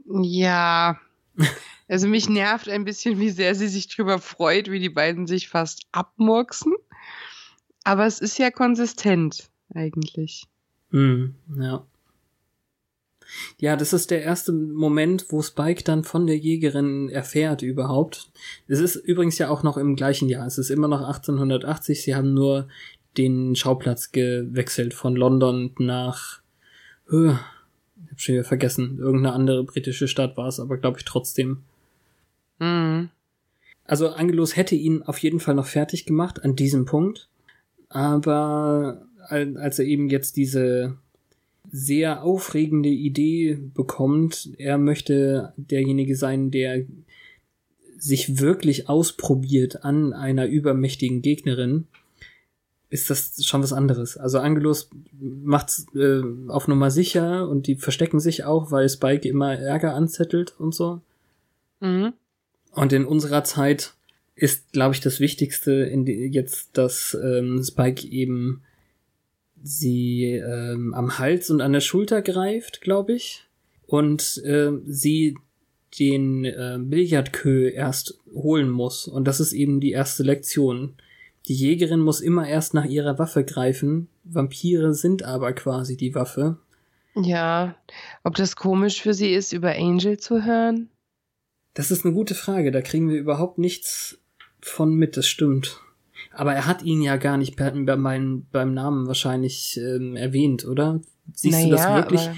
Ja, also mich nervt ein bisschen, wie sehr sie sich drüber freut, wie die beiden sich fast abmurksen. Aber es ist ja konsistent, eigentlich. Hm, ja. Ja, das ist der erste Moment, wo Spike dann von der Jägerin erfährt überhaupt. Es ist übrigens ja auch noch im gleichen Jahr. Es ist immer noch 1880. Sie haben nur den Schauplatz gewechselt von London nach, ich hab schon wieder vergessen, irgendeine andere britische Stadt war es, aber glaube ich trotzdem. Mhm. Also Angelus hätte ihn auf jeden Fall noch fertig gemacht an diesem Punkt. Aber als er eben jetzt diese sehr aufregende Idee bekommt. Er möchte derjenige sein, der sich wirklich ausprobiert an einer übermächtigen Gegnerin, ist das schon was anderes. Also Angelus macht's äh, auf Nummer sicher und die verstecken sich auch, weil Spike immer Ärger anzettelt und so. Mhm. Und in unserer Zeit ist, glaube ich, das Wichtigste in die, jetzt, dass ähm, Spike eben sie ähm, am Hals und an der Schulter greift, glaube ich, und äh, sie den äh, Billardkö erst holen muss. Und das ist eben die erste Lektion. Die Jägerin muss immer erst nach ihrer Waffe greifen. Vampire sind aber quasi die Waffe. Ja, ob das komisch für sie ist, über Angel zu hören? Das ist eine gute Frage. Da kriegen wir überhaupt nichts von mit, das stimmt. Aber er hat ihn ja gar nicht bei, beim, beim Namen wahrscheinlich ähm, erwähnt, oder? Siehst naja, du das wirklich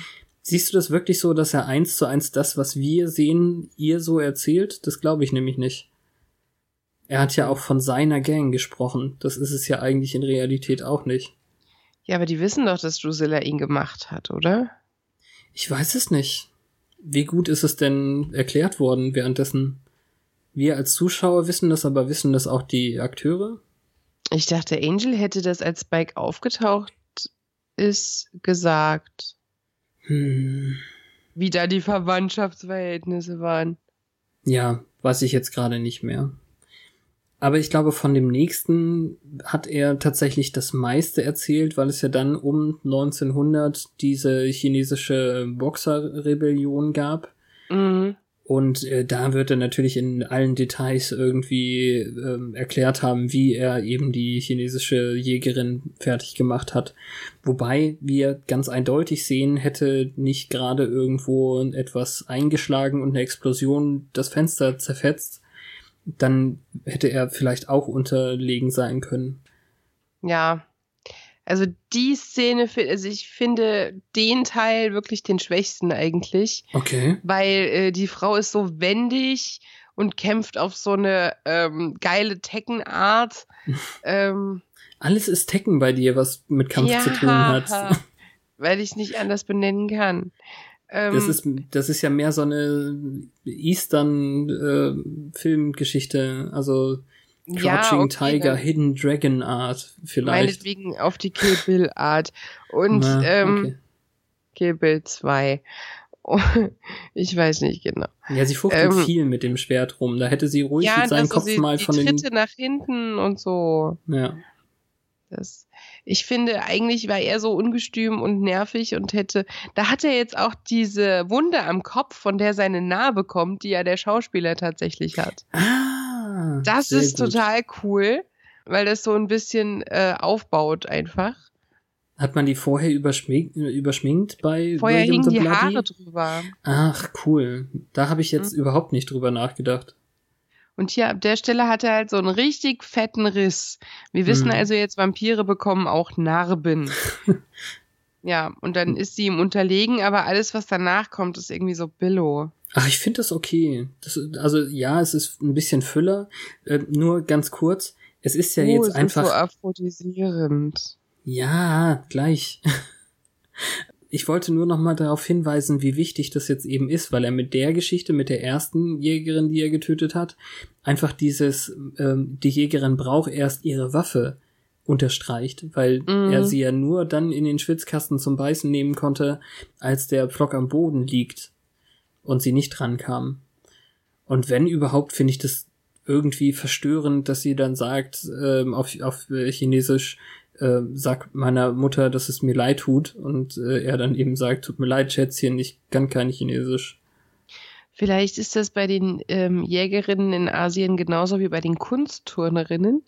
Siehst du das wirklich so, dass er eins zu eins das, was wir sehen, ihr so erzählt? Das glaube ich nämlich nicht. Er hat ja auch von seiner Gang gesprochen. Das ist es ja eigentlich in Realität auch nicht. Ja, aber die wissen doch, dass Drusilla ihn gemacht hat, oder? Ich weiß es nicht. Wie gut ist es denn erklärt worden währenddessen? Wir als Zuschauer wissen das, aber wissen das auch die Akteure? Ich dachte, Angel hätte das, als Spike aufgetaucht ist, gesagt. Hm. Wie da die Verwandtschaftsverhältnisse waren. Ja, weiß ich jetzt gerade nicht mehr. Aber ich glaube, von dem nächsten hat er tatsächlich das meiste erzählt, weil es ja dann um 1900 diese chinesische Boxerrebellion gab. Mhm. Und äh, da wird er natürlich in allen Details irgendwie ähm, erklärt haben, wie er eben die chinesische Jägerin fertig gemacht hat. Wobei wir ganz eindeutig sehen, hätte nicht gerade irgendwo etwas eingeschlagen und eine Explosion das Fenster zerfetzt, dann hätte er vielleicht auch unterlegen sein können. Ja, also die Szene, also ich finde den Teil wirklich den schwächsten eigentlich. Okay. Weil äh, die Frau ist so wendig und kämpft auf so eine ähm, geile Teckenart. ähm, Alles ist Tekken bei dir, was mit Kampf ja, zu tun hat. Weil ich nicht anders benennen kann. Ähm, das ist, das ist ja mehr so eine Eastern-Filmgeschichte, äh, also Crouching ja, okay, Tiger, Hidden Dragon Art vielleicht. Meinetwegen auf die Kill Bill Art. Und Na, ähm, okay. Kill Bill 2. ich weiß nicht genau. Ja, sie fuchtelt ähm, viel mit dem Schwert rum. Da hätte sie ruhig Ja, mit seinem Kopf sie, mal die von den. Tritte nach hinten und so. Ja. Das, ich finde, eigentlich war er so ungestüm und nervig und hätte, da hat er jetzt auch diese Wunde am Kopf, von der seine Narbe kommt, die ja der Schauspieler tatsächlich hat. Ah. Das sehr ist gut. total cool, weil das so ein bisschen äh, aufbaut einfach. Hat man die vorher überschminkt, überschminkt bei Vorher William hingen die Bloody? Haare drüber. Ach, cool. Da habe ich jetzt Mhm. überhaupt nicht drüber nachgedacht. Und hier ab der Stelle hat er halt so einen richtig fetten Riss. Wir wissen Mhm. also jetzt, Vampire bekommen auch Narben. ja, und dann ist sie ihm unterlegen, aber alles, was danach kommt, ist irgendwie so Billo. Ach, ich finde das okay. Das, also ja, es ist ein bisschen Füller. Äh, nur ganz kurz. Es ist ja oh, jetzt einfach. ist so aphrodisierend. Ja, gleich. Ich wollte nur noch mal darauf hinweisen, wie wichtig das jetzt eben ist, weil er mit der Geschichte, mit der ersten Jägerin, die er getötet hat, einfach dieses, ähm, die Jägerin braucht erst ihre Waffe unterstreicht, weil Mhm. er sie ja nur dann in den Schwitzkasten zum Beißen nehmen konnte, als der Pflock am Boden liegt und sie nicht rankam. Und wenn überhaupt, finde ich das irgendwie verstörend, dass sie dann sagt, ähm, auf, auf Chinesisch, äh, sag meiner Mutter, dass es mir leid tut und äh, er dann eben sagt, tut mir leid, Schätzchen, ich kann kein Chinesisch. Vielleicht ist das bei den ähm, Jägerinnen in Asien genauso wie bei den Kunstturnerinnen.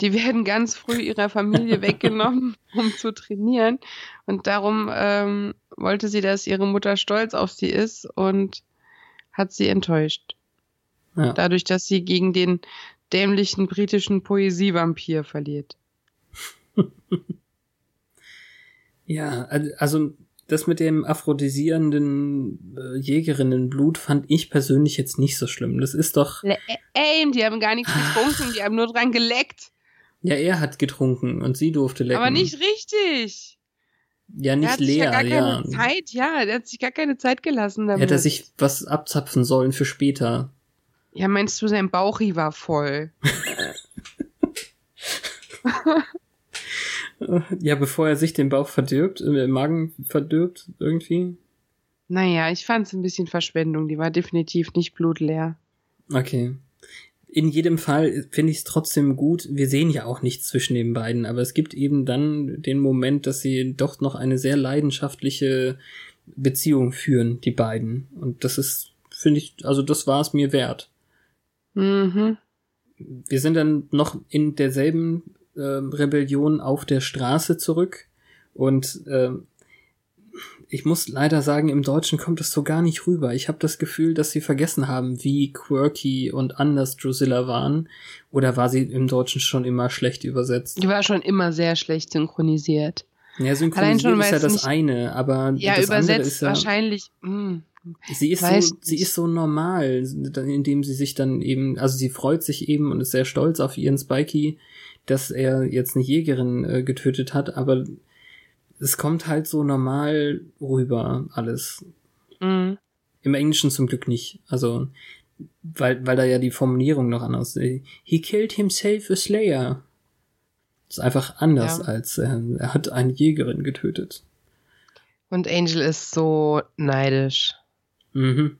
Die werden ganz früh ihrer Familie weggenommen, um zu trainieren. Und darum ähm, wollte sie, dass ihre Mutter stolz auf sie ist und hat sie enttäuscht. Ja. Dadurch, dass sie gegen den dämlichen britischen Poesievampir verliert. Ja, al- also das mit dem aphrodisierenden äh, Jägerinnenblut fand ich persönlich jetzt nicht so schlimm. Das ist doch, Le- Ey, die haben gar nichts getrunken, die haben nur dran geleckt. ja, er hat getrunken und sie durfte lecken. Aber nicht richtig. ja, Er nicht hat sich leer, ja gar ja. keine Zeit, ja, der hat sich gar keine Zeit gelassen damit. Hätte er sich was abzapfen sollen für später. ja, meinst du, sein Bauchi war voll? Äh, Ja, bevor er sich den Bauch verdirbt, äh, den Magen verdirbt, irgendwie. Naja, ich fand es ein bisschen Verschwendung. Die war definitiv nicht blutleer. Okay. In jedem Fall finde ich es trotzdem gut. Wir sehen ja auch nichts zwischen den beiden, aber es gibt eben dann den Moment, dass sie doch noch eine sehr leidenschaftliche Beziehung führen, die beiden. Und das ist, finde ich, also das war es mir wert. Mhm. Wir sind dann noch in derselben äh, Rebellion auf der Straße zurück und ähm, ich muss leider sagen, im Deutschen kommt es so gar nicht rüber. Ich habe das Gefühl, dass sie vergessen haben, wie quirky und anders Drusilla waren. Oder war sie im Deutschen schon immer schlecht übersetzt? Die war schon immer sehr schlecht synchronisiert. Ja, synchronisieren ist ja das eine, aber ja, das übersetzt andere ist ja, wahrscheinlich. Mh, hm. sie ist so, sie ist so normal, indem sie sich dann eben, also sie freut sich eben und ist sehr stolz auf ihren Spikey, dass er jetzt eine Jägerin äh, getötet hat, aber es kommt halt so normal rüber alles. Mhm. Im Englischen zum Glück nicht. Also, weil, weil da ja die Formulierung noch anders ist. He killed himself a Slayer. Das ist einfach anders ja. als äh, er hat eine Jägerin getötet. Und Angel ist so neidisch. Mhm.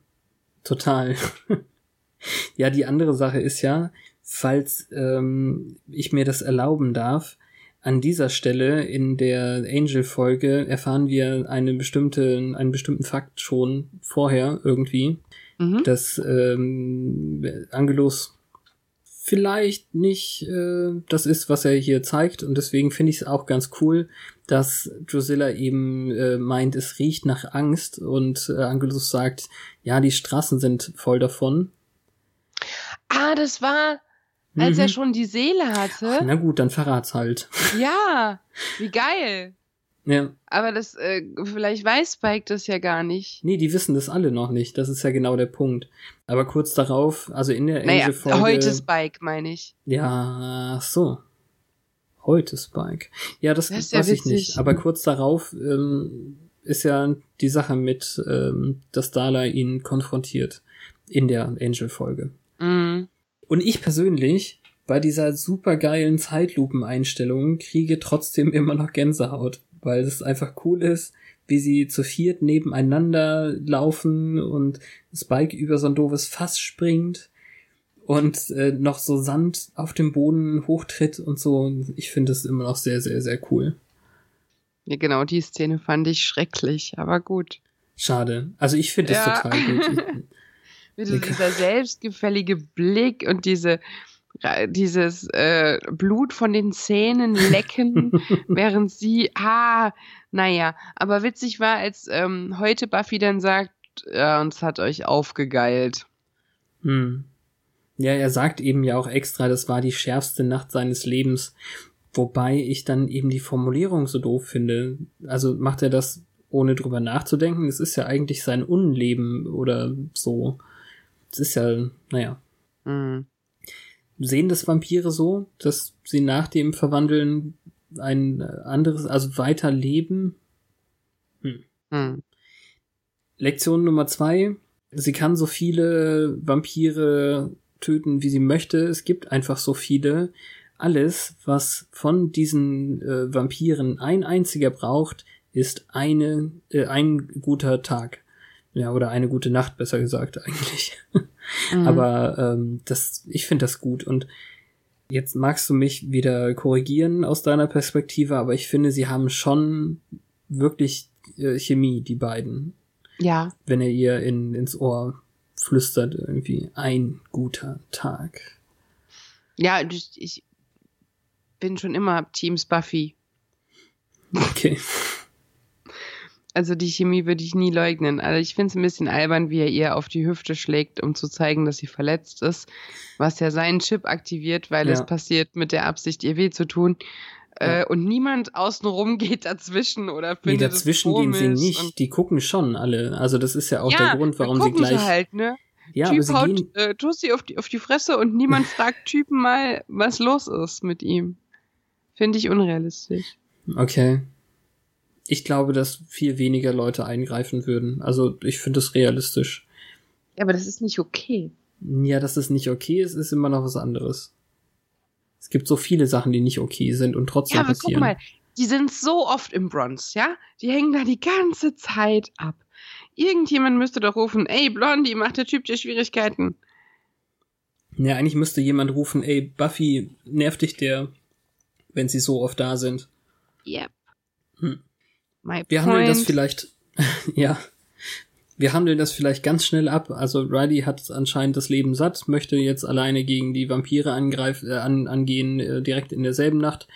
Total. ja, die andere Sache ist ja, falls ähm, ich mir das erlauben darf, an dieser Stelle in der Angel-Folge erfahren wir eine bestimmte, einen bestimmten Fakt schon vorher irgendwie, mhm. dass ähm, Angelos vielleicht nicht äh, das ist, was er hier zeigt. Und deswegen finde ich es auch ganz cool, dass Drusilla eben äh, meint, es riecht nach Angst und äh, Angelus sagt, ja, die Straßen sind voll davon. Ah, das war als mhm. er schon die Seele hatte. Ach, na gut, dann verrat's halt. Ja, wie geil. Ja. Aber das, äh, vielleicht weiß Spike das ja gar nicht. Nee, die wissen das alle noch nicht. Das ist ja genau der Punkt. Aber kurz darauf, also in der naja, Folge. Heute Spike, meine ich. Ja, so. Heute Spike. Ja, das, das weiß ja ich nicht. Aber kurz darauf ähm, ist ja die Sache mit, ähm, dass Dala ihn konfrontiert. In der Angel-Folge. Mhm. Und ich persönlich, bei dieser supergeilen Zeitlupeneinstellung, kriege trotzdem immer noch Gänsehaut, weil es einfach cool ist, wie sie zu viert nebeneinander laufen und Spike über so ein doofes Fass springt und äh, noch so Sand auf dem Boden hochtritt und so. Ich finde es immer noch sehr, sehr, sehr cool. Ja, genau, die Szene fand ich schrecklich, aber gut. Schade. Also ich finde es ja. total gut. Mit dieser selbstgefällige Blick und diese dieses äh, Blut von den Zähnen lecken, während sie, ah, naja, aber witzig war, als ähm, heute Buffy dann sagt, ja, uns hat euch aufgegeilt. Hm. Ja, er sagt eben ja auch extra, das war die schärfste Nacht seines Lebens, wobei ich dann eben die Formulierung so doof finde. Also macht er das ohne drüber nachzudenken? Es ist ja eigentlich sein Unleben oder so. Es ist ja, naja. Mhm. Sehen das Vampire so, dass sie nach dem Verwandeln ein anderes, also weiter leben? Hm. Mhm. Lektion Nummer zwei. Sie kann so viele Vampire töten, wie sie möchte. Es gibt einfach so viele. Alles, was von diesen äh, Vampiren ein einziger braucht, ist eine, äh, ein guter Tag. Ja, oder eine gute Nacht, besser gesagt, eigentlich. Mhm. Aber ähm, das, ich finde das gut. Und jetzt magst du mich wieder korrigieren aus deiner Perspektive, aber ich finde, sie haben schon wirklich äh, Chemie, die beiden. Ja. Wenn er ihr in, ins Ohr flüstert, irgendwie ein guter Tag. Ja, ich, ich bin schon immer Teams Buffy. Okay also die Chemie würde ich nie leugnen. Also ich finde es ein bisschen albern, wie er ihr auf die Hüfte schlägt, um zu zeigen, dass sie verletzt ist, was ja seinen Chip aktiviert, weil ja. es passiert mit der Absicht, ihr weh zu tun. Ja. Äh, und niemand außenrum geht dazwischen oder findet Nee, dazwischen gehen sie nicht. Die gucken schon alle. Also das ist ja auch ja, der Grund, warum sie gleich. Sie halt, ne? Ja, typ aber sie haut äh, Tussi auf die, auf die Fresse und niemand fragt Typen mal, was los ist mit ihm. Finde ich unrealistisch. Okay ich glaube, dass viel weniger Leute eingreifen würden. Also ich finde es realistisch. Ja, aber das ist nicht okay. Ja, dass es nicht okay ist, ist immer noch was anderes. Es gibt so viele Sachen, die nicht okay sind und trotzdem ja, aber passieren. Guck mal, die sind so oft im Bronze, ja? Die hängen da die ganze Zeit ab. Irgendjemand müsste doch rufen, ey, Blondie, macht der Typ dir Schwierigkeiten. Ja, eigentlich müsste jemand rufen, ey, Buffy, nervt dich der, wenn sie so oft da sind. Yep. Hm. My wir point. handeln das vielleicht, ja, wir handeln das vielleicht ganz schnell ab. Also Riley hat anscheinend das Leben satt, möchte jetzt alleine gegen die Vampire angreifen, äh, an, angehen, äh, direkt in derselben Nacht.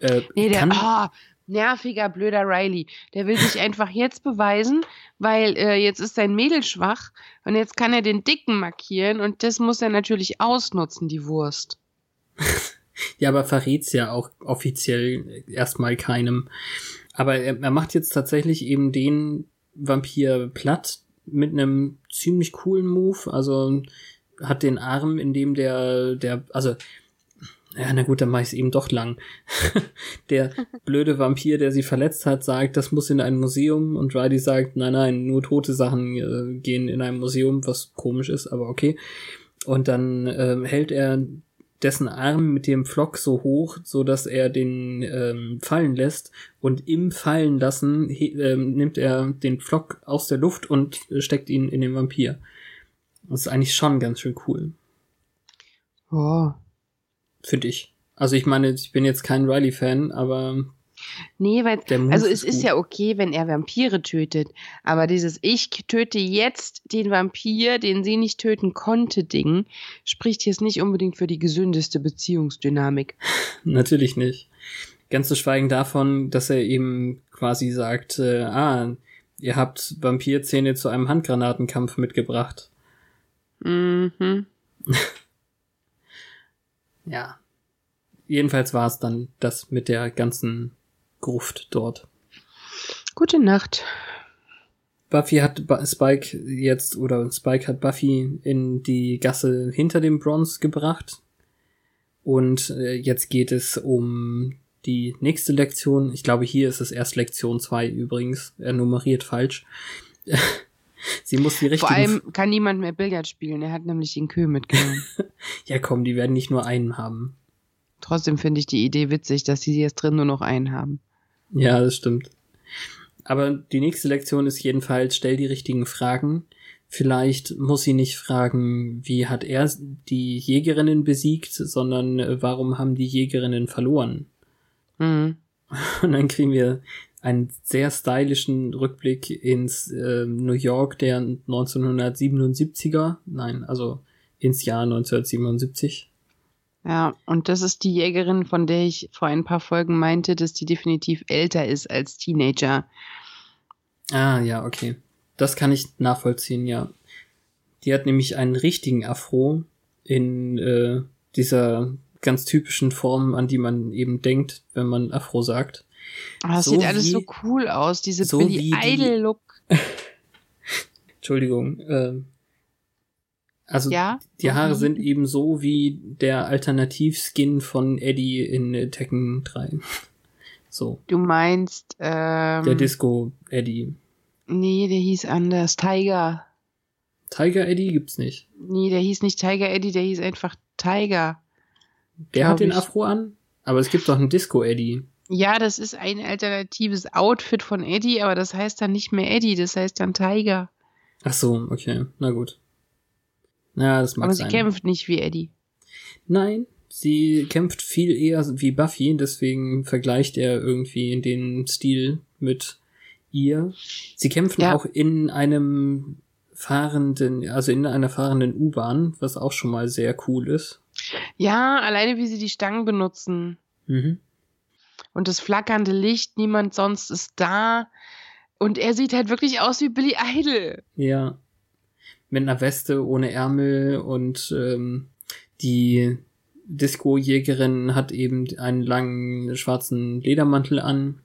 Äh, nee, der, oh, nerviger, blöder Riley. Der will sich einfach jetzt beweisen, weil äh, jetzt ist sein Mädel schwach und jetzt kann er den Dicken markieren und das muss er natürlich ausnutzen, die Wurst. ja, aber verrät's ja auch offiziell erstmal keinem. Aber er, er macht jetzt tatsächlich eben den Vampir platt mit einem ziemlich coolen Move. Also hat den Arm, in dem der, der, also ja, na gut, dann mach ich es eben doch lang. der blöde Vampir, der sie verletzt hat, sagt, das muss in ein Museum und Riley sagt, nein, nein, nur tote Sachen äh, gehen in ein Museum, was komisch ist, aber okay. Und dann äh, hält er dessen Arm mit dem Flock so hoch, so dass er den ähm, fallen lässt und im Fallen lassen äh, nimmt er den Flock aus der Luft und steckt ihn in den Vampir. Das ist eigentlich schon ganz schön cool. Oh, Finde ich. Also ich meine, ich bin jetzt kein Riley-Fan, aber. Nee, weil, also es ist, ist ja okay, wenn er Vampire tötet, aber dieses Ich töte jetzt den Vampir, den sie nicht töten konnte, Ding, spricht jetzt nicht unbedingt für die gesündeste Beziehungsdynamik. Natürlich nicht. Ganz zu schweigen davon, dass er eben quasi sagt, äh, ah, ihr habt Vampirzähne zu einem Handgranatenkampf mitgebracht. Mhm. Ja. Jedenfalls war es dann das mit der ganzen Gruft dort. Gute Nacht. Buffy hat Spike jetzt, oder Spike hat Buffy in die Gasse hinter dem Bronze gebracht. Und äh, jetzt geht es um die nächste Lektion. Ich glaube, hier ist es erst Lektion 2 übrigens. Er nummeriert falsch. Sie muss die richtigen. Vor allem kann niemand mehr Billard spielen. Er hat nämlich den Kö mitgenommen. ja, komm, die werden nicht nur einen haben. Trotzdem finde ich die Idee witzig, dass sie jetzt drin nur noch einen haben. Ja, das stimmt. Aber die nächste Lektion ist jedenfalls, stell die richtigen Fragen. Vielleicht muss sie nicht fragen, wie hat er die Jägerinnen besiegt, sondern äh, warum haben die Jägerinnen verloren? Mhm. Und dann kriegen wir einen sehr stylischen Rückblick ins äh, New York der 1977er, nein, also ins Jahr 1977. Ja, und das ist die Jägerin, von der ich vor ein paar Folgen meinte, dass die definitiv älter ist als Teenager. Ah, ja, okay. Das kann ich nachvollziehen, ja. Die hat nämlich einen richtigen Afro in äh, dieser ganz typischen Form, an die man eben denkt, wenn man Afro sagt. Aber das so sieht alles so cool aus, diese so Billy Idol-Look. Entschuldigung. Äh, also ja? die Haare mhm. sind eben so wie der Alternativskin von Eddie in Tekken 3. So. Du meinst ähm, der Disco Eddie. Nee, der hieß anders. Tiger. Tiger Eddie gibt's nicht. Nee, der hieß nicht Tiger Eddie, der hieß einfach Tiger. Der hat den ich. Afro an? Aber es gibt doch einen Disco Eddie. Ja, das ist ein alternatives Outfit von Eddie, aber das heißt dann nicht mehr Eddie, das heißt dann Tiger. Ach so, okay, na gut. Ja, das mag aber sein. sie kämpft nicht wie Eddie. Nein, sie kämpft viel eher wie Buffy, deswegen vergleicht er irgendwie in den Stil mit ihr. Sie kämpfen ja. auch in einem fahrenden, also in einer fahrenden U-Bahn, was auch schon mal sehr cool ist. Ja, alleine wie sie die Stangen benutzen. Mhm und das flackernde Licht, niemand sonst ist da. Und er sieht halt wirklich aus wie Billy Idol. Ja. Mit einer Weste ohne Ärmel und ähm, die Disco-Jägerin hat eben einen langen schwarzen Ledermantel an.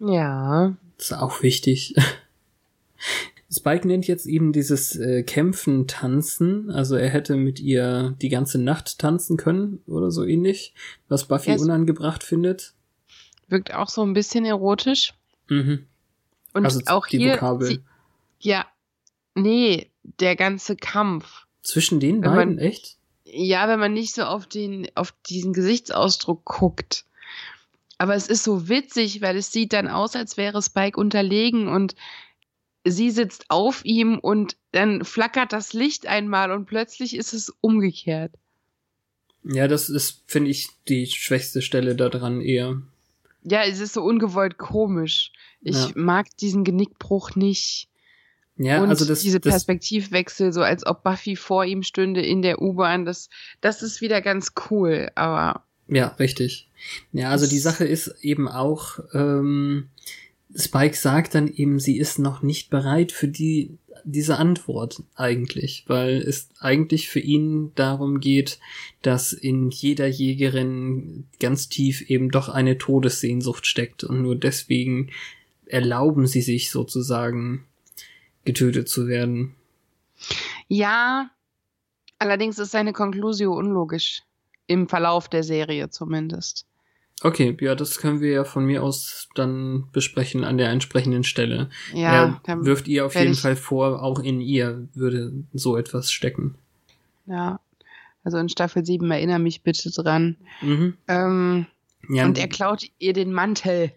Ja. Das ist auch wichtig. Spike nennt jetzt eben dieses äh, Kämpfen tanzen. Also er hätte mit ihr die ganze Nacht tanzen können oder so ähnlich, was Buffy yes. unangebracht findet. Wirkt auch so ein bisschen erotisch. Mhm. Und also auch hier. Sie, ja. Nee, der ganze Kampf. Zwischen den wenn beiden, man, echt? Ja, wenn man nicht so auf den, auf diesen Gesichtsausdruck guckt. Aber es ist so witzig, weil es sieht dann aus, als wäre Spike unterlegen und sie sitzt auf ihm und dann flackert das Licht einmal und plötzlich ist es umgekehrt. Ja, das ist, finde ich, die schwächste Stelle daran eher. Ja, es ist so ungewollt komisch. Ich ja. mag diesen Genickbruch nicht. Ja, und also das, diese Perspektivwechsel, so als ob Buffy vor ihm stünde in der U-Bahn, das, das ist wieder ganz cool, aber. Ja, richtig. Ja, also die Sache ist eben auch, ähm, Spike sagt dann eben, sie ist noch nicht bereit für die diese Antwort eigentlich, weil es eigentlich für ihn darum geht, dass in jeder Jägerin ganz tief eben doch eine Todessehnsucht steckt und nur deswegen erlauben sie sich sozusagen getötet zu werden. Ja, allerdings ist seine Konklusio unlogisch. Im Verlauf der Serie zumindest. Okay, ja, das können wir ja von mir aus dann besprechen an der entsprechenden Stelle. Ja, er wirft ihr auf jeden Fall vor, auch in ihr würde so etwas stecken. Ja, also in Staffel 7 erinnere mich bitte dran. Mhm. Ähm, ja, und er klaut ihr den Mantel.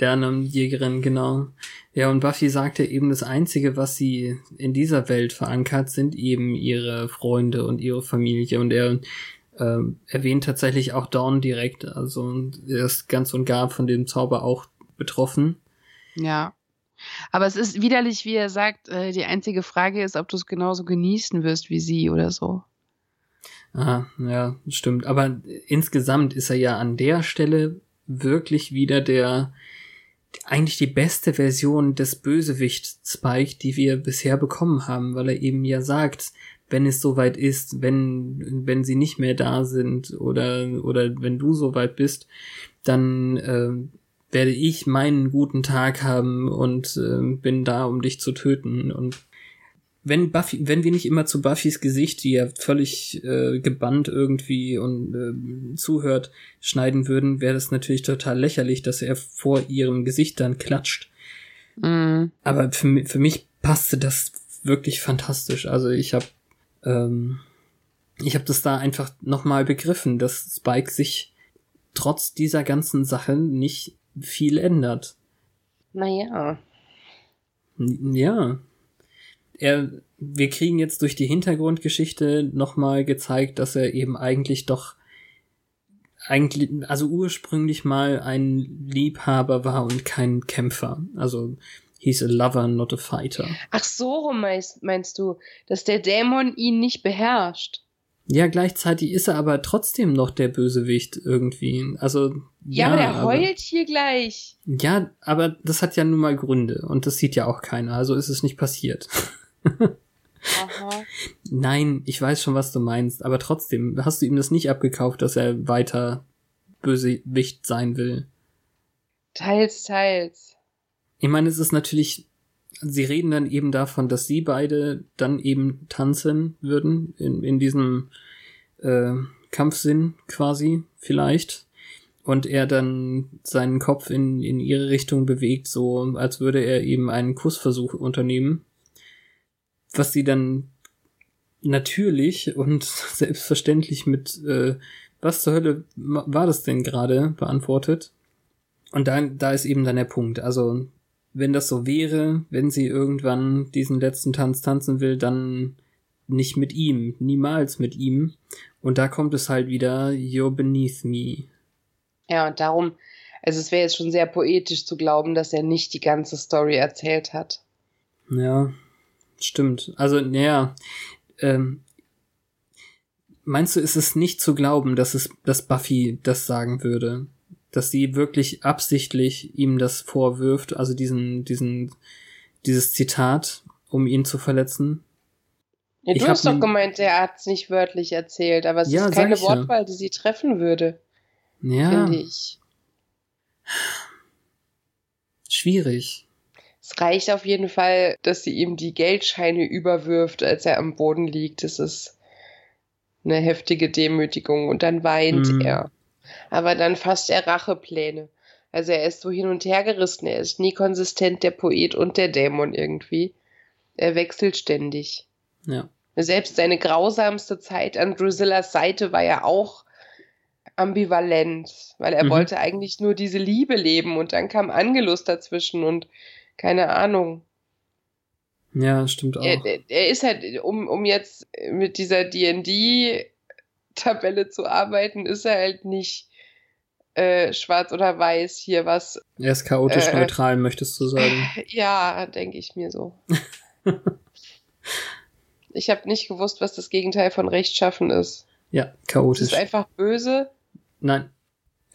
Der anderen Jägerin, genau. Ja, und Buffy sagte eben, das Einzige, was sie in dieser Welt verankert, sind eben ihre Freunde und ihre Familie. Und er äh, erwähnt tatsächlich auch Dawn direkt. Also er ist ganz und gar von dem Zauber auch betroffen. Ja. Aber es ist widerlich, wie er sagt, äh, die einzige Frage ist, ob du es genauso genießen wirst wie sie oder so. Ah, ja, stimmt. Aber insgesamt ist er ja an der Stelle wirklich wieder der, eigentlich die beste Version des Bösewicht Spike, die wir bisher bekommen haben, weil er eben ja sagt, wenn es soweit ist, wenn, wenn sie nicht mehr da sind oder, oder wenn du soweit bist, dann äh, werde ich meinen guten Tag haben und äh, bin da, um dich zu töten. Und wenn Buffy, wenn wir nicht immer zu Buffys Gesicht, die ja völlig äh, gebannt irgendwie und äh, zuhört, schneiden würden, wäre das natürlich total lächerlich, dass er vor ihrem Gesicht dann klatscht. Mhm. Aber für, für mich passte das wirklich fantastisch. Also ich habe ähm, ich habe das da einfach nochmal begriffen, dass Spike sich trotz dieser ganzen Sache nicht viel ändert. Naja. Ja. Er, wir kriegen jetzt durch die Hintergrundgeschichte nochmal gezeigt, dass er eben eigentlich doch eigentlich, also ursprünglich mal ein Liebhaber war und kein Kämpfer. Also He's a lover, not a fighter. Ach so meinst, meinst du, dass der Dämon ihn nicht beherrscht? Ja, gleichzeitig ist er aber trotzdem noch der Bösewicht irgendwie. Also. Ja, ja aber der heult aber, hier gleich. Ja, aber das hat ja nun mal Gründe und das sieht ja auch keiner, also ist es nicht passiert. Aha. Nein, ich weiß schon, was du meinst, aber trotzdem hast du ihm das nicht abgekauft, dass er weiter Bösewicht sein will. Teils, teils. Ich meine, es ist natürlich, sie reden dann eben davon, dass sie beide dann eben tanzen würden, in, in diesem äh, Kampfsinn quasi, vielleicht. Und er dann seinen Kopf in, in ihre Richtung bewegt, so als würde er eben einen Kussversuch unternehmen. Was sie dann natürlich und selbstverständlich mit äh, was zur Hölle war das denn gerade beantwortet. Und da, da ist eben dann der Punkt. Also wenn das so wäre, wenn sie irgendwann diesen letzten Tanz tanzen will, dann nicht mit ihm, niemals mit ihm. Und da kommt es halt wieder, you're beneath me. Ja, und darum, also es wäre jetzt schon sehr poetisch zu glauben, dass er nicht die ganze Story erzählt hat. Ja, stimmt. Also, naja, ähm, meinst du, ist es nicht zu glauben, dass es, dass Buffy das sagen würde? dass sie wirklich absichtlich ihm das vorwirft, also diesen, diesen, dieses Zitat, um ihn zu verletzen. Ja, du hast doch gemeint, er hat es nicht wörtlich erzählt, aber es ja, ist keine Wortwahl, ja. die sie treffen würde. Ja. Finde ich. Schwierig. Es reicht auf jeden Fall, dass sie ihm die Geldscheine überwirft, als er am Boden liegt. Das ist eine heftige Demütigung und dann weint mm. er aber dann fasst er Rachepläne. Also er ist so hin und her gerissen, er ist nie konsistent, der Poet und der Dämon irgendwie. Er wechselt ständig. Ja. Selbst seine grausamste Zeit an Drusillas Seite war ja auch ambivalent, weil er mhm. wollte eigentlich nur diese Liebe leben und dann kam Angelus dazwischen und keine Ahnung. Ja, stimmt auch. Er, er ist halt, um, um jetzt mit dieser D&D Tabelle zu arbeiten, ist er halt nicht äh, schwarz oder weiß hier was. Er ist chaotisch äh, neutral, möchtest du sagen? Ja, denke ich mir so. ich habe nicht gewusst, was das Gegenteil von rechtschaffen ist. Ja, chaotisch. Ist es einfach böse? Nein,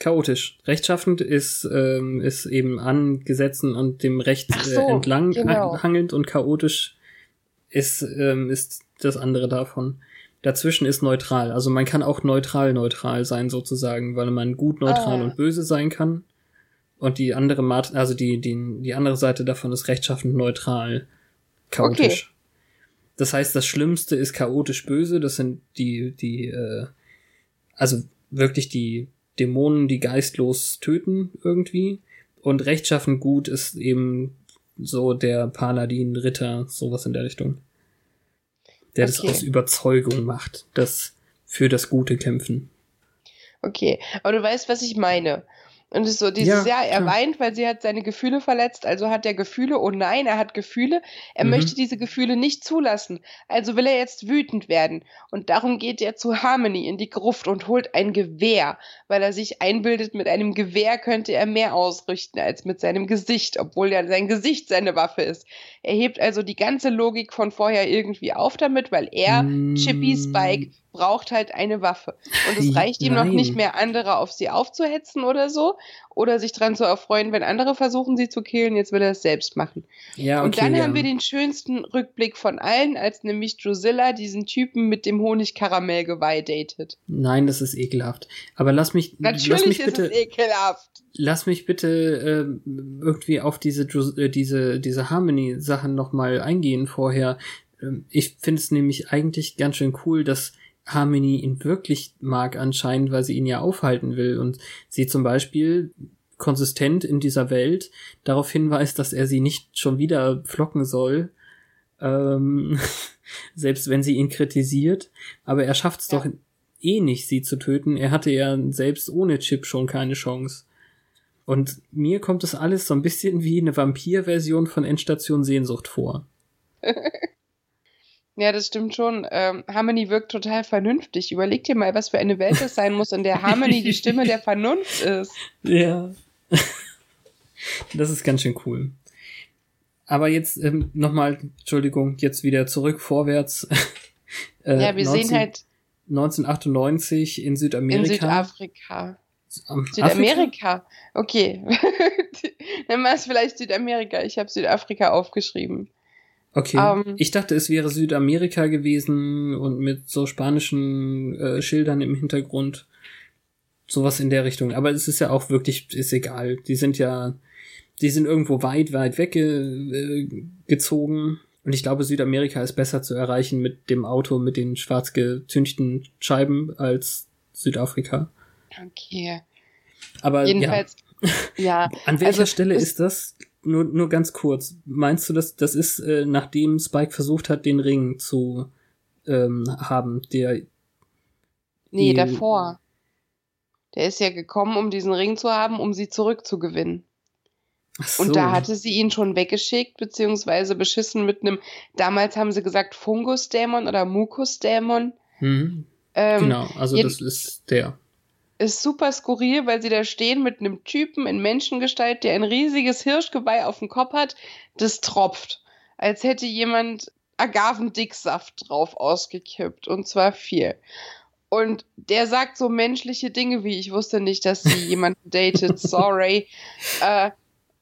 chaotisch. Rechtschaffend ist, ähm, ist eben an Gesetzen und dem Recht so, äh, entlang genau. hangelnd und chaotisch ist, ähm, ist das andere davon. Dazwischen ist neutral. Also man kann auch neutral neutral sein sozusagen, weil man gut neutral ah. und böse sein kann. Und die andere Mat also die, die, die andere Seite davon ist rechtschaffend neutral. Chaotisch. Okay. Das heißt, das Schlimmste ist chaotisch böse. Das sind die, die, äh, also wirklich die Dämonen, die geistlos töten irgendwie. Und rechtschaffend gut ist eben so der Paladin, Ritter, sowas in der Richtung. Der okay. das aus Überzeugung macht, das für das Gute kämpfen. Okay, aber du weißt, was ich meine. Und es ist so dieses, ja, ja er klar. weint, weil sie hat seine Gefühle verletzt, also hat er Gefühle, oh nein, er hat Gefühle, er mhm. möchte diese Gefühle nicht zulassen, also will er jetzt wütend werden. Und darum geht er zu Harmony in die Gruft und holt ein Gewehr, weil er sich einbildet, mit einem Gewehr könnte er mehr ausrichten als mit seinem Gesicht, obwohl ja sein Gesicht seine Waffe ist. Er hebt also die ganze Logik von vorher irgendwie auf damit, weil er, mm. Chippy Spike, braucht halt eine Waffe. Und es reicht ihm Nein. noch nicht mehr, andere auf sie aufzuhetzen oder so. Oder sich dran zu erfreuen, wenn andere versuchen, sie zu killen. Jetzt will er es selbst machen. Ja, okay, und dann ja. haben wir den schönsten Rückblick von allen, als nämlich Drusilla diesen Typen mit dem Honigkaramellgeweih datet. Nein, das ist ekelhaft. Aber lass mich. Natürlich lass mich ist bitte, es ekelhaft. Lass mich bitte äh, irgendwie auf diese, äh, diese, diese Harmony-Sachen nochmal eingehen vorher. Ähm, ich finde es nämlich eigentlich ganz schön cool, dass Harmony ihn wirklich mag anscheinend, weil sie ihn ja aufhalten will und sie zum Beispiel konsistent in dieser Welt darauf hinweist, dass er sie nicht schon wieder flocken soll, ähm, selbst wenn sie ihn kritisiert, aber er schafft es ja. doch eh nicht, sie zu töten. Er hatte ja selbst ohne Chip schon keine Chance. Und mir kommt das alles so ein bisschen wie eine Vampir-Version von Endstation Sehnsucht vor. Ja, das stimmt schon. Ähm, Harmony wirkt total vernünftig. Überleg dir mal, was für eine Welt es sein muss, in der Harmony die Stimme der Vernunft ist. Ja. das ist ganz schön cool. Aber jetzt ähm, nochmal, Entschuldigung, jetzt wieder zurück vorwärts. äh, ja, wir 19, sehen halt 1998 in Südamerika. In Südafrika. Südamerika. Afrika? Okay. Dann war es vielleicht Südamerika. Ich habe Südafrika aufgeschrieben. Okay. Um, ähm, ich dachte, es wäre Südamerika gewesen und mit so spanischen äh, Schildern im Hintergrund. Sowas in der Richtung. Aber es ist ja auch wirklich, ist egal. Die sind ja, die sind irgendwo weit, weit weggezogen. Äh, und ich glaube, Südamerika ist besser zu erreichen mit dem Auto mit den schwarz getünchten Scheiben als Südafrika. Okay. Aber Jedenfalls, ja. ja. An welcher also, Stelle ist das? nur, nur ganz kurz. Meinst du, dass das ist, äh, nachdem Spike versucht hat, den Ring zu ähm, haben, der. Nee, davor. Der ist ja gekommen, um diesen Ring zu haben, um sie zurückzugewinnen. Ach so. Und da hatte sie ihn schon weggeschickt, beziehungsweise beschissen mit einem, damals haben sie gesagt, Fungusdämon oder Mukusdämon. Mhm. Ähm, genau, also das ist der ist super skurril, weil sie da stehen mit einem Typen in Menschengestalt, der ein riesiges Hirschgeweih auf dem Kopf hat, das tropft. Als hätte jemand Agavendicksaft drauf ausgekippt. Und zwar viel. Und der sagt so menschliche Dinge wie, ich wusste nicht, dass sie jemanden datet, sorry. äh,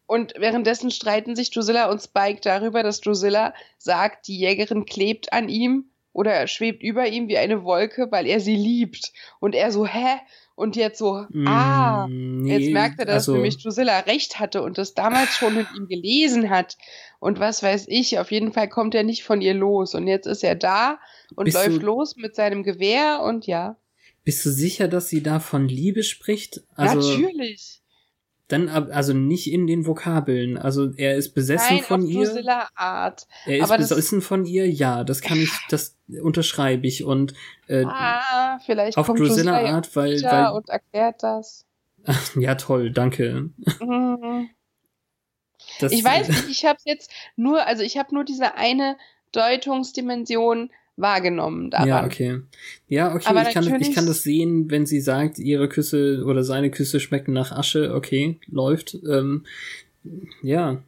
und währenddessen streiten sich Drusilla und Spike darüber, dass Drusilla sagt, die Jägerin klebt an ihm oder schwebt über ihm wie eine Wolke, weil er sie liebt. Und er so, hä? Und jetzt so, mm, ah, nee, jetzt merkt er, dass also, nämlich Drusilla recht hatte und das damals schon mit ihm gelesen hat. Und was weiß ich, auf jeden Fall kommt er nicht von ihr los. Und jetzt ist er da und läuft du, los mit seinem Gewehr und ja. Bist du sicher, dass sie da von Liebe spricht? Also, Natürlich. Dann also nicht in den Vokabeln. Also er ist besessen Nein, von auf ihr. Art. Er ist Aber besessen von ihr, ja, das kann ich, das unterschreibe ich. Und äh, ah, vielleicht auf Drusilla Art, weil, weil. Und erklärt das. ja, toll, danke. Mhm. Das, ich weiß nicht, ich habe jetzt nur, also ich habe nur diese eine Deutungsdimension wahrgenommen daran. Ja, okay. Ja, okay, Aber ich kann, ich kann das sehen, wenn sie sagt, ihre Küsse oder seine Küsse schmecken nach Asche, okay, läuft. Ähm, ja.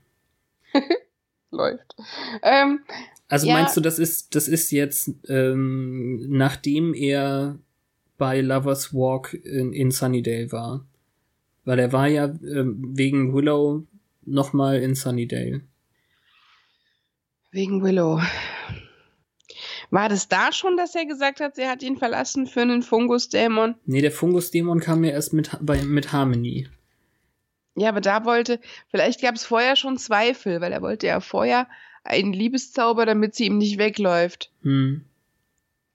läuft. Ähm, also ja. meinst du, das ist, das ist jetzt, ähm, nachdem er bei Lovers Walk in, in Sunnydale war? Weil er war ja ähm, wegen Willow nochmal in Sunnydale. Wegen Willow. War das da schon, dass er gesagt hat, sie hat ihn verlassen für einen Fungusdämon? Nee, der Fungusdämon kam ja erst mit, bei, mit Harmony. Ja, aber da wollte, vielleicht gab es vorher schon Zweifel, weil er wollte ja vorher einen Liebeszauber, damit sie ihm nicht wegläuft. Hm.